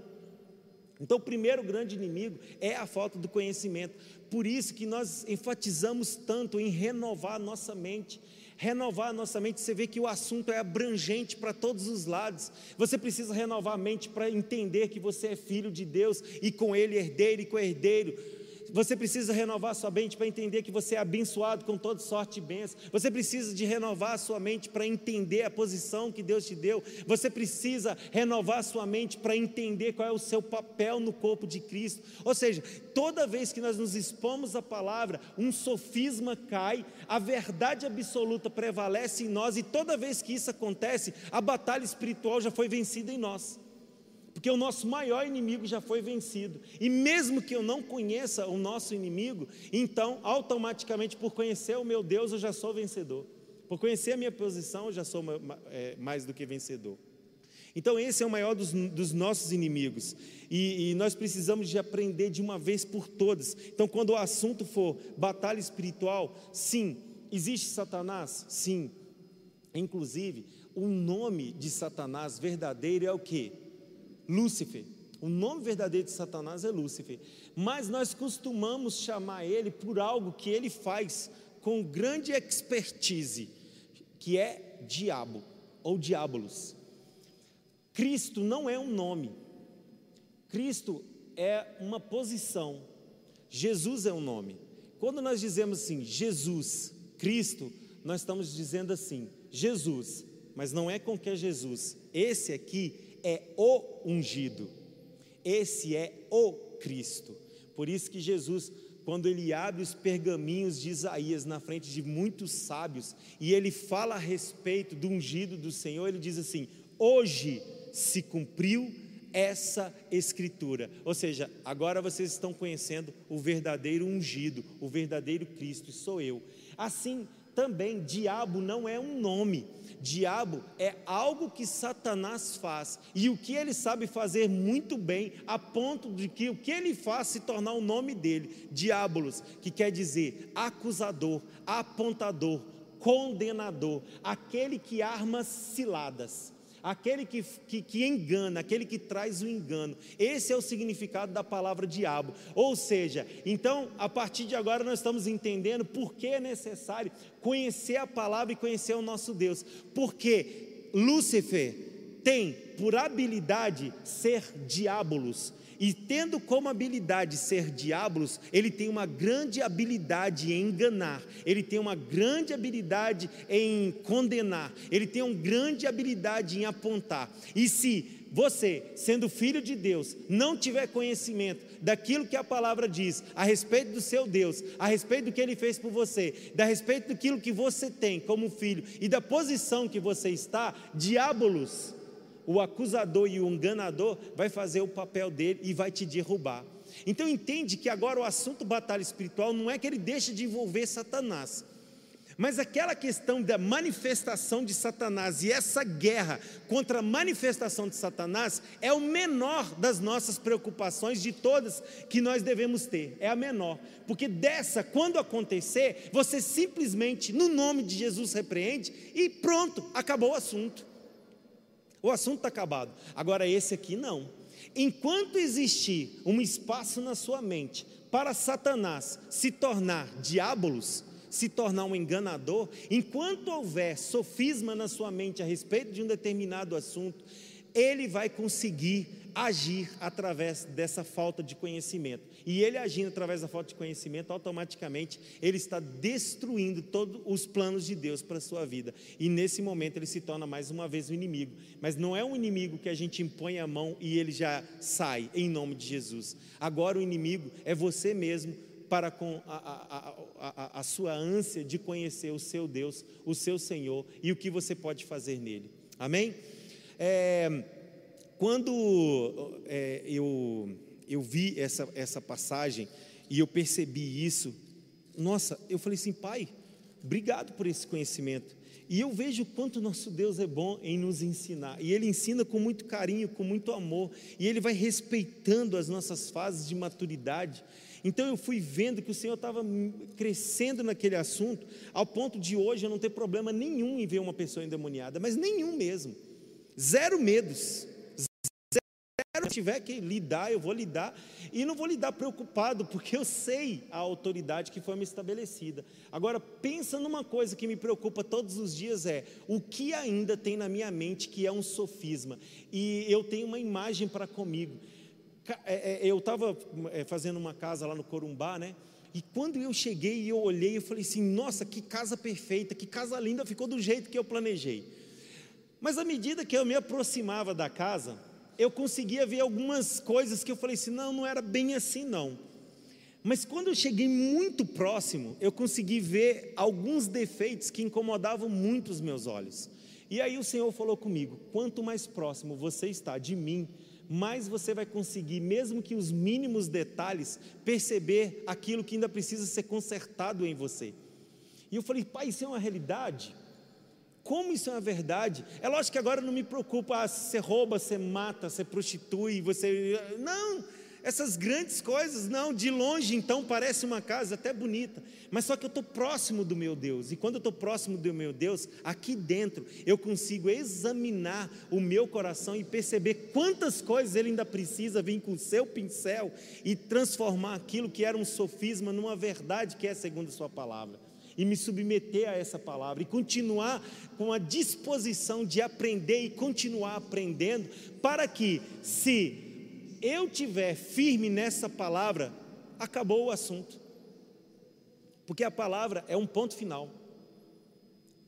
Então, o primeiro grande inimigo é a falta do conhecimento. Por isso que nós enfatizamos tanto em renovar nossa mente. Renovar a nossa mente, você vê que o assunto é abrangente para todos os lados. Você precisa renovar a mente para entender que você é filho de Deus e com Ele herdeiro e co-herdeiro você precisa renovar sua mente para entender que você é abençoado com toda sorte de bênçãos. Você precisa de renovar sua mente para entender a posição que Deus te deu. Você precisa renovar sua mente para entender qual é o seu papel no corpo de Cristo. Ou seja, toda vez que nós nos expomos à palavra, um sofisma cai, a verdade absoluta prevalece em nós e toda vez que isso acontece, a batalha espiritual já foi vencida em nós porque o nosso maior inimigo já foi vencido. E mesmo que eu não conheça o nosso inimigo, então, automaticamente, por conhecer o meu Deus, eu já sou vencedor. Por conhecer a minha posição, eu já sou é, mais do que vencedor. Então, esse é o maior dos, dos nossos inimigos. E, e, nós precisamos de aprender de uma vez por todas. Então, quando o assunto for batalha espiritual, sim, existe Satanás? Sim. Inclusive, o nome de Satanás verdadeiro é o que? Lúcifer. O nome verdadeiro de Satanás é Lúcifer. Mas nós costumamos chamar ele por algo que ele faz com grande expertise, que é diabo ou diabolos. Cristo não é um nome. Cristo é uma posição. Jesus é um nome. Quando nós dizemos assim, Jesus, Cristo, nós estamos dizendo assim, Jesus, mas não é qualquer Jesus. Esse aqui é o ungido, esse é o Cristo. Por isso que Jesus, quando ele abre os pergaminhos de Isaías na frente de muitos sábios, e ele fala a respeito do ungido do Senhor, ele diz assim: hoje se cumpriu essa escritura. Ou seja, agora vocês estão conhecendo o verdadeiro ungido, o verdadeiro Cristo, sou eu. Assim, também, diabo não é um nome, diabo é algo que Satanás faz, e o que ele sabe fazer muito bem, a ponto de que o que ele faz se tornar o nome dele, diabolos, que quer dizer acusador, apontador, condenador, aquele que arma ciladas aquele que, que, que, engana, aquele que traz o engano. Esse é o significado da palavra diabo. Ou seja, então, a partir de agora nós estamos entendendo por que é necessário conhecer a palavra e conhecer o nosso Deus. Porque Lúcifer tem por habilidade ser diabolos. E tendo como habilidade ser diabos, ele tem uma grande habilidade em enganar, ele tem uma grande habilidade em condenar, ele tem uma grande habilidade em apontar. E se você, sendo filho de Deus, não tiver conhecimento daquilo que a palavra diz a respeito do seu Deus, a respeito do que ele fez por você, a respeito daquilo que você tem como filho e da posição que você está, diabolos o acusador e o enganador vai fazer o papel dele e vai te derrubar. Então entende que agora o assunto batalha espiritual não é que ele deixa de envolver Satanás, mas aquela questão da manifestação de Satanás e essa guerra contra a manifestação de Satanás é o menor das nossas preocupações de todas que nós devemos ter, é a menor, porque dessa, quando acontecer, você simplesmente, no nome de Jesus, repreende e pronto, acabou o assunto. O assunto está acabado. Agora, esse aqui não. Enquanto existir um espaço na sua mente para Satanás se tornar diabolos, se tornar um enganador, enquanto houver sofisma na sua mente a respeito de um determinado assunto, ele vai conseguir agir através dessa falta de conhecimento. E ele agindo através da falta de conhecimento, automaticamente ele está destruindo todos os planos de Deus para a sua vida. E nesse momento ele se torna mais uma vez um inimigo. Mas não é um inimigo que a gente impõe a mão e ele já sai, em nome de Jesus. Agora o inimigo é você mesmo para com a, a, a, a, sua ânsia de conhecer o seu Deus, o seu Senhor e o que você pode fazer nele. Amém? É, quando é, eu eu vi essa, essa passagem e eu percebi isso, nossa, eu falei assim, pai, obrigado por esse conhecimento. E eu vejo quanto nosso Deus é bom em nos ensinar. E Ele ensina com muito carinho, com muito amor. E Ele vai respeitando as nossas fases de maturidade. Então eu fui vendo que o Senhor estava crescendo naquele assunto, ao ponto de hoje eu não ter problema nenhum em ver uma pessoa endemoniada, mas nenhum mesmo. Zero medos. Tiver que lidar, eu vou lidar, e não vou lidar preocupado, porque eu sei a autoridade que foi me estabelecida. Agora, pensa numa coisa que me preocupa todos os dias é o que ainda tem na minha mente que é um sofisma, e eu tenho uma imagem para comigo. É, é, eu estava é, fazendo uma casa lá no Corumbá, né? E quando eu cheguei e eu olhei, eu falei assim: nossa, que casa perfeita, que casa linda, ficou do jeito que eu planejei. Mas à medida que eu me aproximava da casa, eu conseguia ver algumas coisas que eu falei assim: não, não era bem assim não. Mas quando eu cheguei muito próximo, eu consegui ver alguns defeitos que incomodavam muito os meus olhos. E aí o Senhor falou comigo: quanto mais próximo você está de mim, mais você vai conseguir, mesmo que os mínimos detalhes, perceber aquilo que ainda precisa ser consertado em você. E eu falei, pai, isso é uma realidade? Como isso é uma verdade? É lógico que agora não me preocupa ah, se você rouba, você mata, você prostitui, você. Não! essas grandes coisas, não, de longe então parece uma casa até bonita, mas só que eu estou próximo do meu Deus, e quando eu estou próximo do meu Deus, aqui dentro eu consigo examinar o meu coração e perceber quantas coisas ele ainda precisa vir com o seu pincel e transformar aquilo que era um sofisma numa verdade que é segundo a Sua palavra e me submeter a essa palavra e continuar com a disposição de aprender e continuar aprendendo, para que, se eu tiver firme nessa palavra, acabou o assunto. Porque a palavra é um ponto final.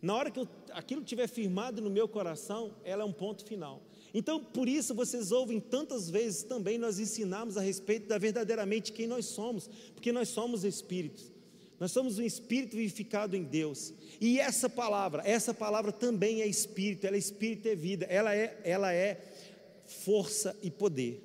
Na hora que eu, aquilo estiver firmado no meu coração, ela é um ponto final. Então, por isso vocês ouvem tantas vezes também nós ensinamos a respeito da verdadeiramente quem nós somos, porque nós somos espíritos. Nós somos um espírito vivificado em Deus. E essa palavra, essa palavra também é espírito, ela é espírito e vida, ela é, ela é força e poder.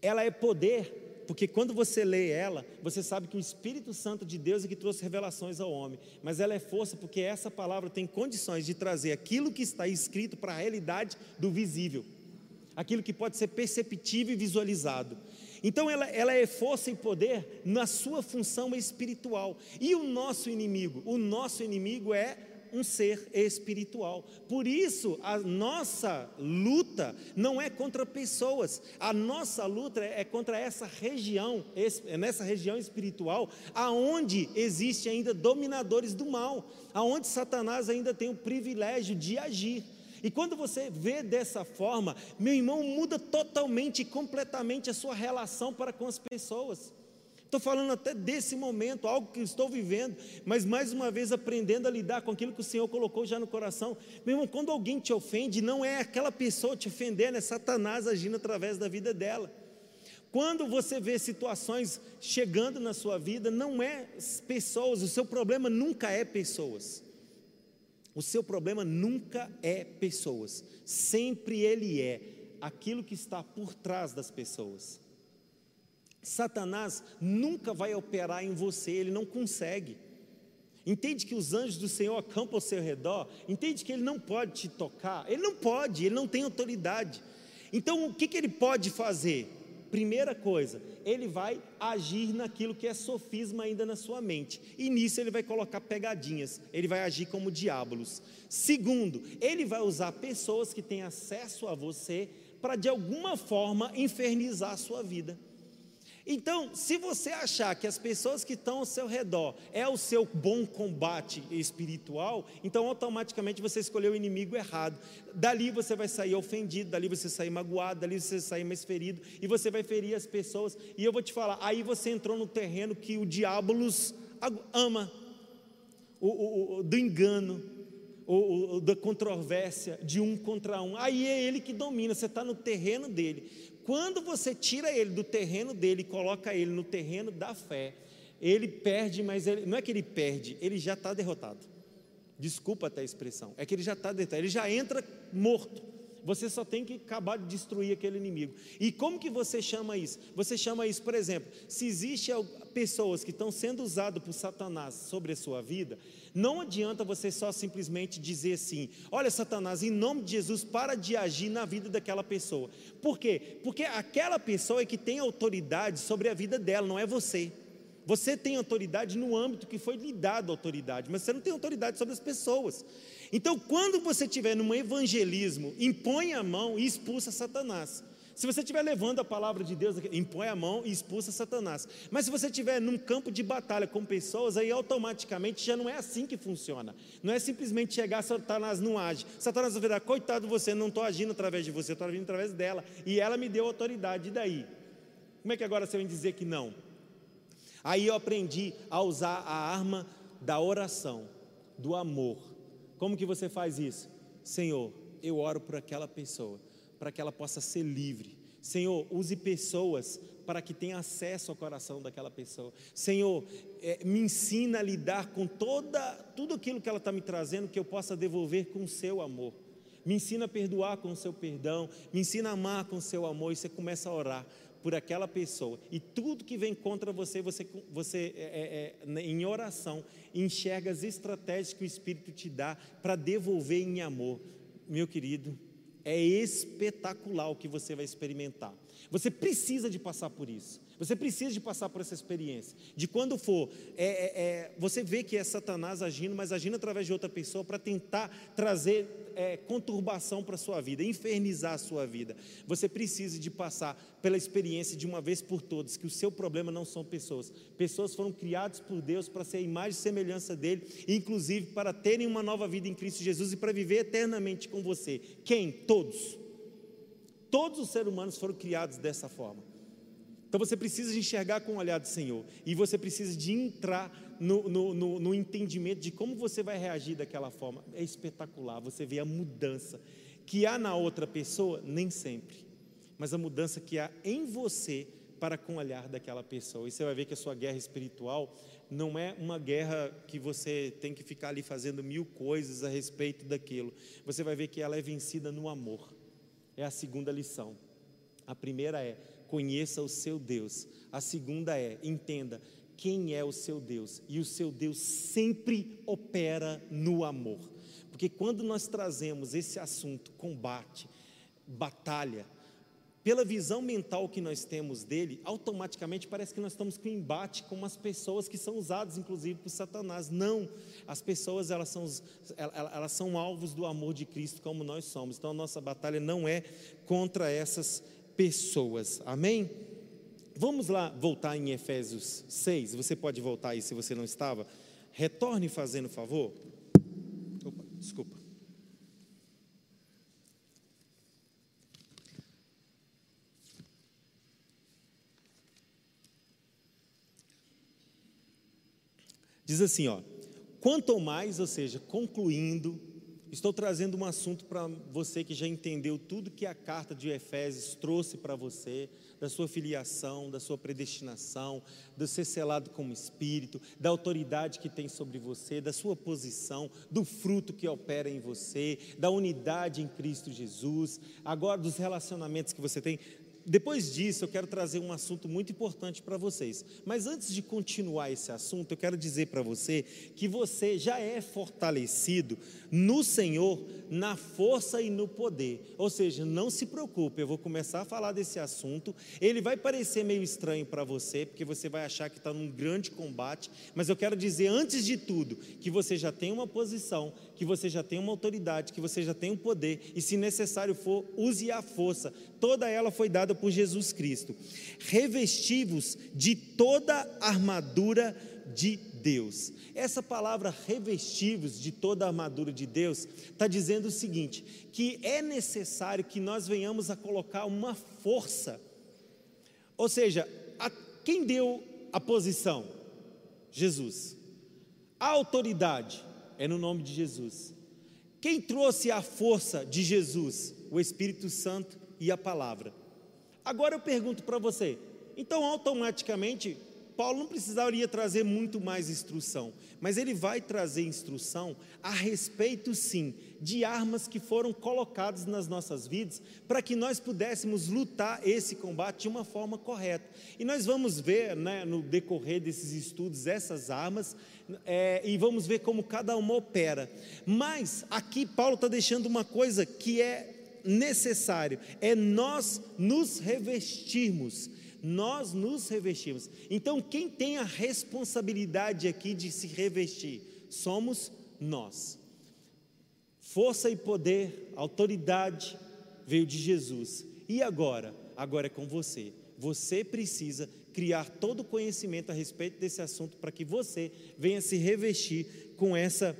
Ela é poder, porque quando você lê ela, você sabe que o Espírito Santo de Deus é que trouxe revelações ao homem. Mas ela é força porque essa palavra tem condições de trazer aquilo que está escrito para a realidade do visível, aquilo que pode ser perceptível e visualizado. Então ela, ela é força e poder na sua função espiritual. E o nosso inimigo? O nosso inimigo é um ser espiritual. Por isso, a nossa luta não é contra pessoas, a nossa luta é contra essa região, é nessa região espiritual, aonde existe ainda dominadores do mal, aonde Satanás ainda tem o privilégio de agir. E quando você vê dessa forma, meu irmão, muda totalmente e completamente a sua relação para com as pessoas. Estou falando até desse momento, algo que estou vivendo, mas mais uma vez aprendendo a lidar com aquilo que o Senhor colocou já no coração. Meu irmão, quando alguém te ofende, não é aquela pessoa te ofendendo, é Satanás agindo através da vida dela. Quando você vê situações chegando na sua vida, não é pessoas, o seu problema nunca é pessoas. O seu problema nunca é pessoas, sempre ele é aquilo que está por trás das pessoas. Satanás nunca vai operar em você, ele não consegue. Entende que os anjos do Senhor acampam ao seu redor? Entende que ele não pode te tocar? Ele não pode, ele não tem autoridade. Então, o que, que ele pode fazer? Primeira coisa, ele vai agir naquilo que é sofisma ainda na sua mente. E nisso ele vai colocar pegadinhas, ele vai agir como diabolos. Segundo, ele vai usar pessoas que têm acesso a você para de alguma forma infernizar a sua vida. Então, se você achar que as pessoas que estão ao seu redor é o seu bom combate espiritual, então automaticamente você escolheu o inimigo errado. Dali você vai sair ofendido, dali você sair magoado, dali você sair mais ferido e você vai ferir as pessoas. E eu vou te falar, aí você entrou no terreno que o diabo ama, o, o, o do engano, da controvérsia de um contra um. Aí é ele que domina, você está no terreno dele. Quando você tira ele do terreno dele e coloca ele no terreno da fé, ele perde, mas ele, não é que ele perde, ele já está derrotado. Desculpa até a expressão, é que ele já está derrotado, ele já entra morto. Você só tem que acabar de destruir aquele inimigo. E como que você chama isso? Você chama isso, por exemplo, se existe pessoas que estão sendo usadas por Satanás sobre a sua vida, não adianta você só simplesmente dizer assim: olha, Satanás, em nome de Jesus, para de agir na vida daquela pessoa. Por quê? Porque aquela pessoa é que tem autoridade sobre a vida dela, não é você. Você tem autoridade no âmbito que foi lhe dado autoridade, mas você não tem autoridade sobre as pessoas. Então, quando você estiver num evangelismo, impõe a mão e expulsa Satanás. Se você estiver levando a palavra de Deus, impõe a mão e expulsa Satanás. Mas se você estiver num campo de batalha com pessoas, aí automaticamente já não é assim que funciona. Não é simplesmente chegar, Satanás não age. Satanás vai virar, coitado de você, não estou agindo através de você, estou agindo através dela. E ela me deu autoridade, e daí? Como é que agora você vem dizer que não? Aí eu aprendi a usar a arma da oração, do amor. Como que você faz isso? Senhor, eu oro por aquela pessoa para que ela possa ser livre. Senhor, use pessoas para que tenha acesso ao coração daquela pessoa. Senhor, é, me ensina a lidar com toda, tudo aquilo que ela está me trazendo, que eu possa devolver com o seu amor. Me ensina a perdoar com o seu perdão, me ensina a amar com o seu amor, e você começa a orar por aquela pessoa. E tudo que vem contra você, você, você é, é, é em oração, enxerga as estratégias que o Espírito te dá para devolver em amor. Meu querido, é espetacular o que você vai experimentar. Você precisa de passar por isso. Você precisa de passar por essa experiência. De quando for, é, é, é, você vê que é Satanás agindo, mas agindo através de outra pessoa para tentar trazer é, conturbação para a sua vida, infernizar a sua vida. Você precisa de passar pela experiência de uma vez por todas, que o seu problema não são pessoas. Pessoas foram criadas por Deus para ser a imagem e semelhança dele, inclusive para terem uma nova vida em Cristo Jesus e para viver eternamente com você. Quem? Todos. Todos os seres humanos foram criados dessa forma. Então você precisa enxergar com o olhar do Senhor. E você precisa de entrar no, no, no, no, entendimento de como você vai reagir daquela forma. É espetacular. Você vê a mudança que há na outra pessoa, nem sempre. Mas a mudança que há em você para com o olhar daquela pessoa. E você vai ver que a sua guerra espiritual não é uma guerra que você tem que ficar ali fazendo mil coisas a respeito daquilo. Você vai ver que ela é vencida no amor. É a segunda lição. A primeira é conheça o seu Deus. A segunda é, entenda quem é o seu Deus. E o seu Deus sempre opera no amor. Porque quando nós trazemos esse assunto, combate, batalha, pela visão mental que nós temos dele, automaticamente parece que nós estamos com embate com as pessoas que são usadas, inclusive, por Satanás. Não, as pessoas elas são, elas são alvos do amor de Cristo, como nós somos. Então a nossa batalha não é contra essas pessoas. Amém? Vamos lá voltar em Efésios 6. Você pode voltar aí se você não estava. Retorne fazendo favor. Opa, desculpa. Diz assim, ó: quanto mais, ou seja, concluindo Estou trazendo um assunto para você que já entendeu tudo que a carta de Efésios trouxe para você, da sua filiação, da sua predestinação, do ser selado como espírito, da autoridade que tem sobre você, da sua posição, do fruto que opera em você, da unidade em Cristo Jesus, agora dos relacionamentos que você tem. Depois disso, eu quero trazer um assunto muito importante para vocês. Mas antes de continuar esse assunto, eu quero dizer para você que você já é fortalecido no Senhor, na força e no poder. Ou seja, não se preocupe, eu vou começar a falar desse assunto. Ele vai parecer meio estranho para você, porque você vai achar que está num grande combate. Mas eu quero dizer, antes de tudo, que você já tem uma posição, que você já tem uma autoridade, que você já tem um poder, e se necessário for, use a força. Toda ela foi dada por Jesus Cristo. Revestivos de toda a armadura de Deus. Essa palavra revestivos de toda a armadura de Deus está dizendo o seguinte: que é necessário que nós venhamos a colocar uma força. Ou seja, a, quem deu a posição? Jesus. A autoridade é no nome de Jesus. Quem trouxe a força de Jesus? O Espírito Santo e a palavra. Agora eu pergunto para você, então automaticamente Paulo não precisaria trazer muito mais instrução, mas ele vai trazer instrução a respeito, sim, de armas que foram colocadas nas nossas vidas para que nós pudéssemos lutar esse combate de uma forma correta. E nós vamos ver, né, no decorrer desses estudos, essas armas é, e vamos ver como cada uma opera. Mas aqui Paulo está deixando uma coisa que é necessário, é nós nos revestirmos nós nos revestimos. Então, quem tem a responsabilidade aqui de se revestir? Somos nós. Força e poder, autoridade veio de Jesus. E agora? agora é com você. Você precisa criar todo o conhecimento a respeito desse assunto para que você venha se revestir com essa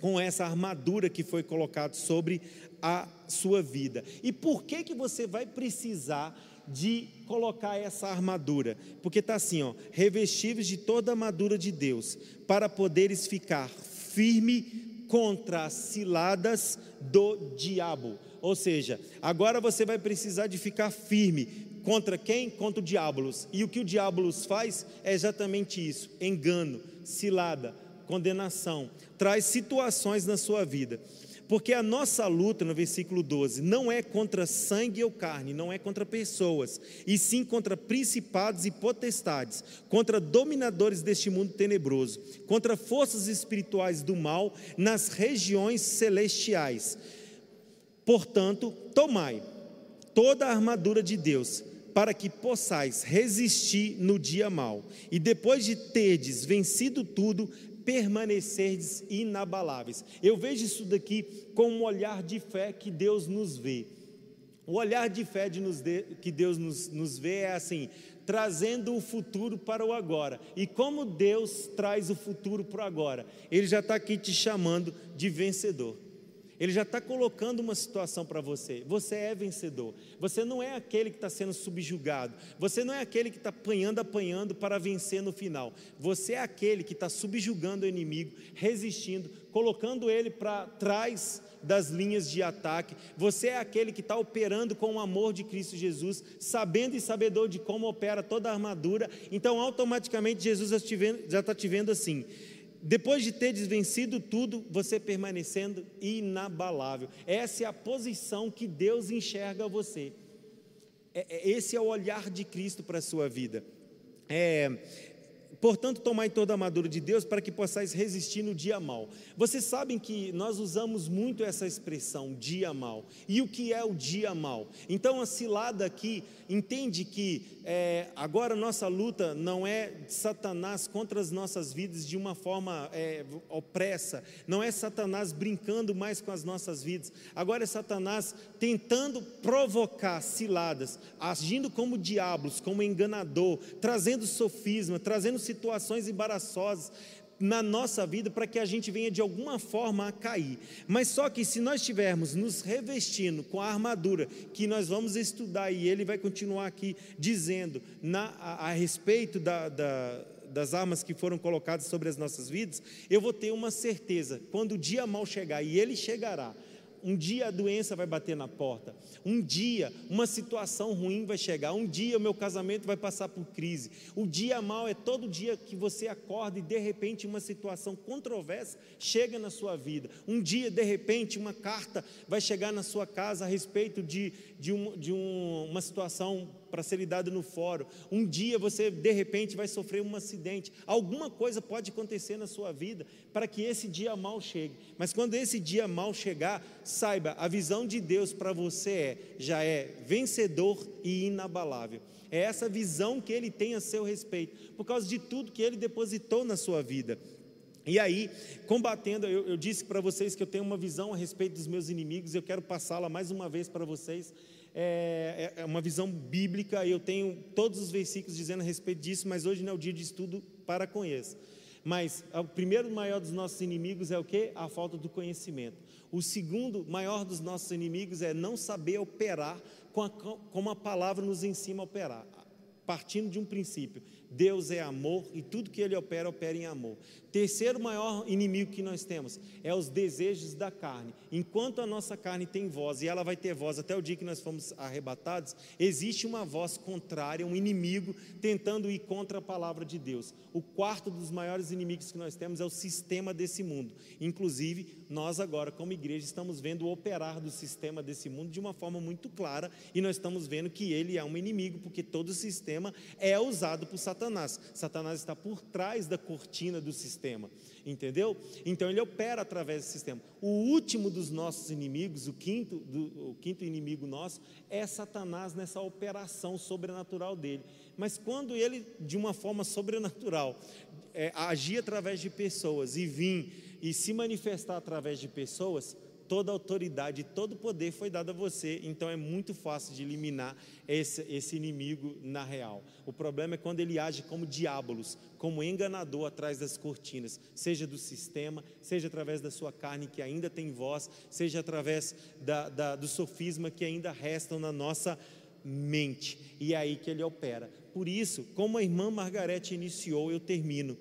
com essa armadura que foi colocada sobre a sua vida. E por que que você vai precisar de colocar essa armadura? Porque está assim, ó, revestíveis de toda a armadura de Deus, para poderes ficar firme contra as ciladas do diabo. Ou seja, agora você vai precisar de ficar firme contra quem? Contra o diabolos. E o que o diabolos faz é exatamente isso: engano, cilada, condenação, traz situações na sua vida. Porque a nossa luta, no versículo 12, não é contra sangue ou carne, não é contra pessoas, e sim contra principados e potestades, contra dominadores deste mundo tenebroso, contra forças espirituais do mal nas regiões celestiais. Portanto, tomai toda a armadura de Deus, para que possais resistir no dia mau, e depois de terdes vencido tudo, permanecerdes inabaláveis. Eu vejo isso daqui com um olhar de fé que Deus nos vê. O olhar de fé de nos de, que Deus nos, nos vê é assim, trazendo o futuro para o agora. E como Deus traz o futuro para o agora? Ele já está aqui te chamando de vencedor. Ele já está colocando uma situação para você. Você é vencedor. Você não é aquele que está sendo subjugado. Você não é aquele que está apanhando, apanhando para vencer no final. Você é aquele que está subjugando o inimigo, resistindo, colocando ele para trás das linhas de ataque. Você é aquele que está operando com o amor de Cristo Jesus, sabendo e sabedor de como opera toda a armadura. Então, automaticamente, Jesus já está te vendo assim depois de ter desvencido tudo, você permanecendo inabalável. Essa é a posição que Deus enxerga você. É, é, esse é o olhar de Cristo para a sua vida. É, Portanto, tomai toda a armadura de Deus para que possais resistir no dia mal. Vocês sabem que nós usamos muito essa expressão, dia mal. E o que é o dia mal? Então, a cilada aqui entende que é, agora nossa luta não é Satanás contra as nossas vidas de uma forma é, opressa, não é Satanás brincando mais com as nossas vidas, agora é Satanás tentando provocar ciladas, agindo como diabos, como enganador, trazendo sofisma, trazendo situações embaraçosas na nossa vida para que a gente venha de alguma forma a cair. Mas só que se nós estivermos nos revestindo com a armadura que nós vamos estudar, e ele vai continuar aqui dizendo na, a, a respeito da, da das armas que foram colocadas sobre as nossas vidas, eu vou ter uma certeza: quando o dia mal chegar, e ele chegará, um dia a doença vai bater na porta. Um dia uma situação ruim vai chegar. Um dia o meu casamento vai passar por crise. O dia mal é todo dia que você acorda e de repente uma situação controversa chega na sua vida. Um dia, de repente, uma carta vai chegar na sua casa a respeito de, de, um, de um, uma situação para ser lidado no fórum. Um dia você, de repente, vai sofrer um acidente. Alguma coisa pode acontecer na sua vida para que esse dia mal chegue. Mas quando esse dia mal chegar, saiba, a visão de Deus para você é, já é vencedor e inabalável. É essa visão que ele tem a seu respeito, por causa de tudo que ele depositou na sua vida. E aí, combatendo, eu, eu disse para vocês que eu tenho uma visão a respeito dos meus inimigos, eu quero passá-la mais uma vez para vocês é, é, é uma visão bíblica, eu tenho todos os versículos dizendo a respeito disso, mas hoje não é o dia de estudo para com. Mas o primeiro maior dos nossos inimigos é o que? A falta do conhecimento. O segundo maior dos nossos inimigos é não saber operar com a, como a palavra nos ensina a operar. Partindo de um princípio, Deus é amor e tudo que Ele opera, opera em amor. Terceiro maior inimigo que nós temos é os desejos da carne. Enquanto a nossa carne tem voz, e ela vai ter voz até o dia que nós fomos arrebatados, existe uma voz contrária, um inimigo tentando ir contra a palavra de Deus. O quarto dos maiores inimigos que nós temos é o sistema desse mundo. Inclusive, nós agora, como igreja, estamos vendo o operar do sistema desse mundo de uma forma muito clara, e nós estamos vendo que ele é um inimigo, porque todo o sistema é usado por Satanás. Satanás está por trás da cortina do sistema sistema, entendeu? Então ele opera através do sistema. O último dos nossos inimigos, o quinto, do, o quinto inimigo nosso, é Satanás nessa operação sobrenatural dele. Mas quando ele, de uma forma sobrenatural, é, agir através de pessoas e vir e se manifestar através de pessoas, toda autoridade, todo poder foi dado a você, então é muito fácil de eliminar esse, esse inimigo na real. O problema é quando ele age como diabolos, como enganador atrás das cortinas, seja do sistema, seja através da sua carne que ainda tem voz, seja através da, da, do sofisma que ainda restam na nossa mente, e é aí que ele opera. Por isso, como a irmã Margarete iniciou, eu termino.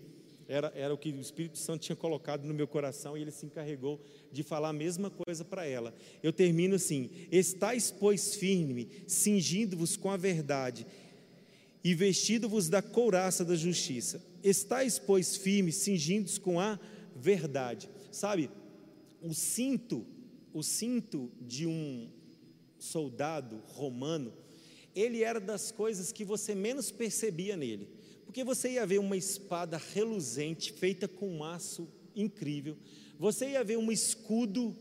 Era, era o que o Espírito Santo tinha colocado no meu coração e ele se encarregou de falar a mesma coisa para ela. Eu termino assim: Estais, pois, firme, cingindo-vos com a verdade e vestido-vos da couraça da justiça. Estais, pois, firmes, cingindo-vos com a verdade. Sabe, o cinto, o cinto de um soldado romano, ele era das coisas que você menos percebia nele. Porque você ia ver uma espada reluzente, feita com um aço incrível, você ia ver um escudo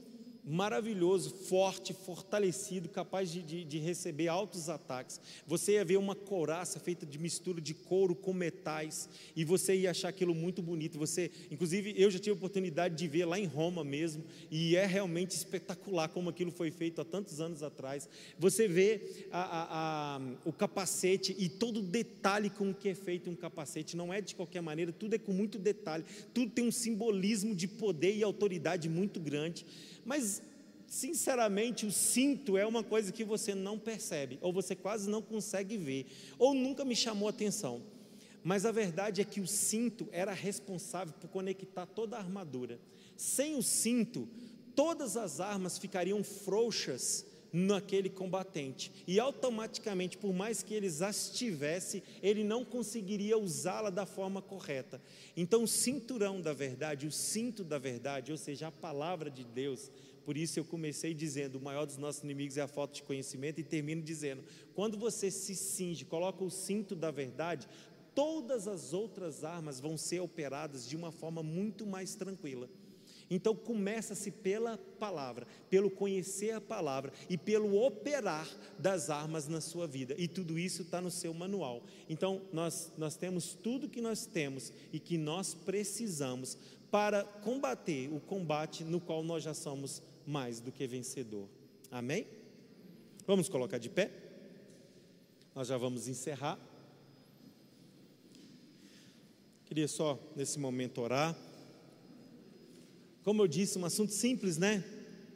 maravilhoso, forte, fortalecido, capaz de, de, de, receber altos ataques. Você ia ver uma couraça feita de mistura de couro com metais, e você ia achar aquilo muito bonito. Você, inclusive, eu já tive a oportunidade de ver lá em Roma mesmo, e é realmente espetacular como aquilo foi feito há tantos anos atrás. Você vê a, a, a, o capacete e todo o detalhe com que é feito um capacete. Não é de qualquer maneira, tudo é com muito detalhe, tudo tem um simbolismo de poder e autoridade muito grande. Mas, sinceramente, o cinto é uma coisa que você não percebe, ou você quase não consegue ver, ou nunca me chamou atenção. Mas a verdade é que o cinto era responsável por conectar toda a armadura. Sem o cinto, todas as armas ficariam frouxas naquele combatente. E automaticamente, por mais que eles as tivesse, ele não conseguiria usá-la da forma correta. Então, o cinturão da verdade, o cinto da verdade, ou seja, a palavra de Deus, por isso eu comecei dizendo: o maior dos nossos inimigos é a falta de conhecimento, e termino dizendo: quando você se cinge, coloca o cinto da verdade, todas as outras armas vão ser operadas de uma forma muito mais tranquila. Então começa-se pela palavra, pelo conhecer a palavra e pelo operar das armas na sua vida. E tudo isso está no seu manual. Então nós, nós temos tudo que nós temos e que nós precisamos para combater o combate no qual nós já somos mais do que vencedor. Amém? Vamos colocar de pé? Nós já vamos encerrar. Queria só nesse momento orar. Como eu disse, um assunto simples, né?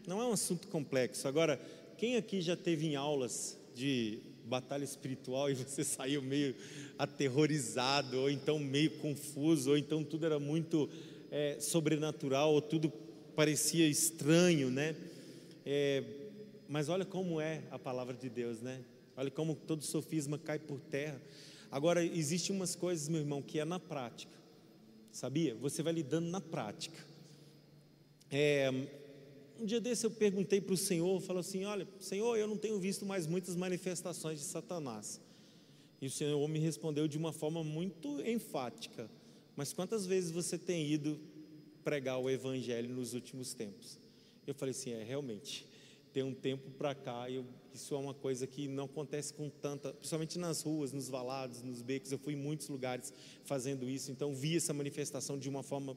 Não é um assunto complexo. Agora, quem aqui já teve em aulas de batalha espiritual e você saiu meio aterrorizado, ou então meio confuso, ou então tudo era muito é, sobrenatural, ou tudo parecia estranho, né? É, mas olha como é a palavra de Deus, né? Olha como todo sofisma cai por terra. Agora, existem umas coisas, meu irmão, que é na prática, sabia? Você vai lidando na prática. É, um dia desse eu perguntei para o Senhor, falou assim: Olha, Senhor, eu não tenho visto mais muitas manifestações de Satanás. E o Senhor me respondeu de uma forma muito enfática: Mas quantas vezes você tem ido pregar o Evangelho nos últimos tempos? Eu falei assim: É, realmente, tem um tempo para cá, eu, isso é uma coisa que não acontece com tanta, principalmente nas ruas, nos valados, nos becos. Eu fui em muitos lugares fazendo isso, então vi essa manifestação de uma forma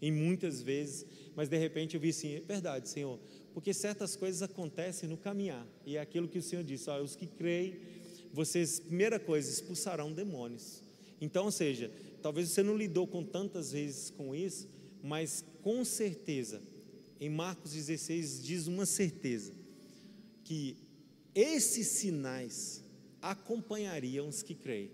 em muitas vezes, mas de repente eu vi assim, é verdade, Senhor, porque certas coisas acontecem no caminhar, e é aquilo que o Senhor disse, os que creem, vocês, primeira coisa, expulsarão demônios. Então, ou seja, talvez você não lidou com tantas vezes com isso, mas com certeza, em Marcos 16 diz uma certeza, que esses sinais acompanhariam os que creem.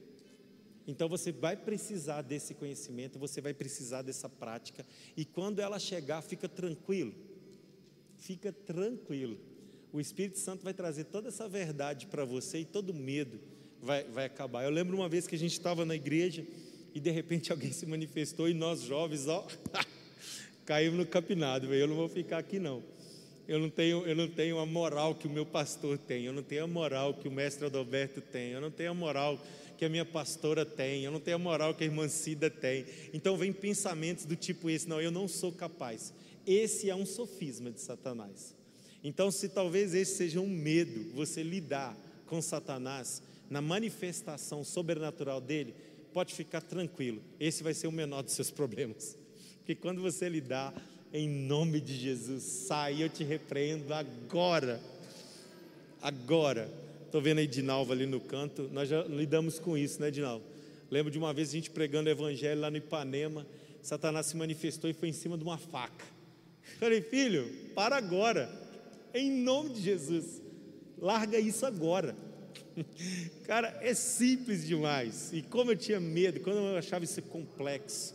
Então você vai precisar desse conhecimento, você vai precisar dessa prática, e quando ela chegar, fica tranquilo, fica tranquilo. O Espírito Santo vai trazer toda essa verdade para você e todo medo vai, vai acabar. Eu lembro uma vez que a gente estava na igreja e de repente alguém se manifestou e nós jovens, ó, caímos no capinado. Eu não vou ficar aqui não. Eu não tenho, eu não tenho a moral que o meu pastor tem. Eu não tenho a moral que o mestre Adalberto tem. Eu não tenho a moral que a minha pastora tem, eu não tenho a moral que a irmã Cida tem. Então vem pensamentos do tipo esse, não, eu não sou capaz. Esse é um sofisma de Satanás. Então, se talvez esse seja um medo, você lidar com Satanás na manifestação sobrenatural dele, pode ficar tranquilo. Esse vai ser o menor dos seus problemas. Porque quando você lidar em nome de Jesus, sai, eu te repreendo agora. Agora. Estou vendo a Edinalva ali no canto, nós já lidamos com isso, né, Edinalva? Lembro de uma vez a gente pregando o evangelho lá no Ipanema, Satanás se manifestou e foi em cima de uma faca. Falei, filho, para agora, em nome de Jesus, larga isso agora. Cara, é simples demais. E como eu tinha medo, quando eu achava isso complexo,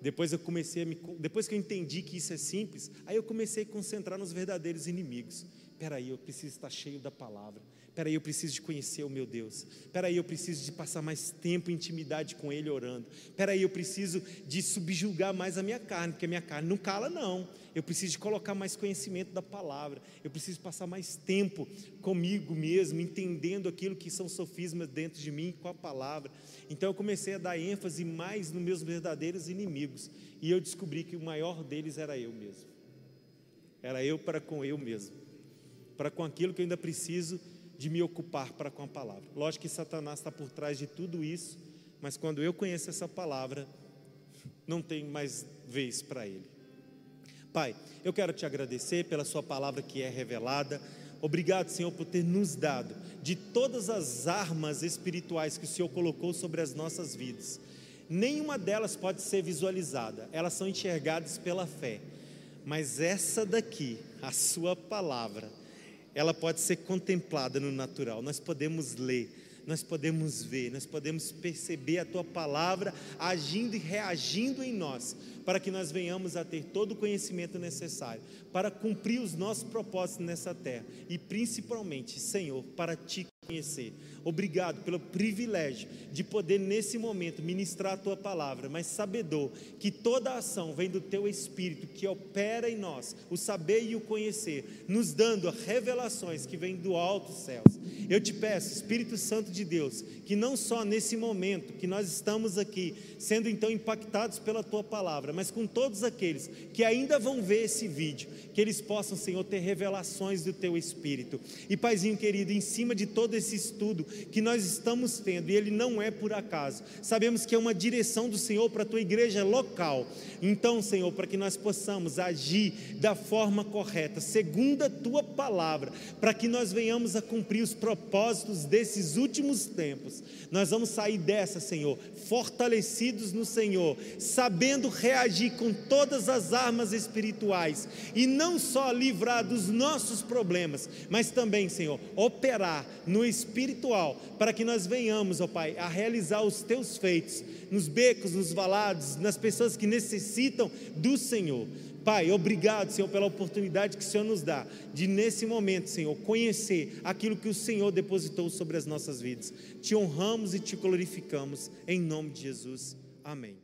depois eu comecei a me, depois que eu entendi que isso é simples, aí eu comecei a concentrar nos verdadeiros inimigos. Espera aí, eu preciso estar cheio da palavra. Peraí, eu preciso de conhecer o meu Deus. Peraí, eu preciso de passar mais tempo em intimidade com Ele orando. Peraí, eu preciso de subjugar mais a minha carne, porque a minha carne não cala, não. Eu preciso de colocar mais conhecimento da palavra. Eu preciso passar mais tempo comigo mesmo, entendendo aquilo que são sofismas dentro de mim com a palavra. Então eu comecei a dar ênfase mais nos meus verdadeiros inimigos. E eu descobri que o maior deles era eu mesmo. Era eu para com eu mesmo. Para com aquilo que eu ainda preciso de me ocupar para com a palavra. Lógico que Satanás está por trás de tudo isso, mas quando eu conheço essa palavra, não tem mais vez para ele. Pai, eu quero te agradecer pela Sua palavra que é revelada. Obrigado, Senhor, por ter nos dado de todas as armas espirituais que o Senhor colocou sobre as nossas vidas. Nenhuma delas pode ser visualizada, elas são enxergadas pela fé. Mas essa daqui, a Sua palavra, ela pode ser contemplada no natural. Nós podemos ler, nós podemos ver, nós podemos perceber a tua palavra agindo e reagindo em nós, para que nós venhamos a ter todo o conhecimento necessário para cumprir os nossos propósitos nessa terra e principalmente, Senhor, para te conhecer. Obrigado pelo privilégio de poder nesse momento ministrar a tua palavra, mas sabedor que toda ação vem do teu espírito que opera em nós, o saber e o conhecer, nos dando revelações que vêm do alto céus. Eu te peço, Espírito Santo de Deus, que não só nesse momento que nós estamos aqui, sendo então impactados pela tua palavra, mas com todos aqueles que ainda vão ver esse vídeo, que eles possam, Senhor, ter revelações do teu espírito. E Paizinho querido, em cima de todo esse estudo que nós estamos tendo, e ele não é por acaso, sabemos que é uma direção do Senhor para a tua igreja local. Então, Senhor, para que nós possamos agir da forma correta, segundo a tua palavra, para que nós venhamos a cumprir os propósitos desses últimos tempos, nós vamos sair dessa, Senhor, fortalecidos no Senhor, sabendo reagir com todas as armas espirituais e não só livrar dos nossos problemas, mas também, Senhor, operar no espiritual, para que nós venhamos, ó Pai, a realizar os teus feitos nos becos, nos valados, nas pessoas que necessitam do Senhor. Pai, obrigado, Senhor, pela oportunidade que o Senhor nos dá de, nesse momento, Senhor, conhecer aquilo que o Senhor depositou sobre as nossas vidas. Te honramos e te glorificamos, em nome de Jesus. Amém.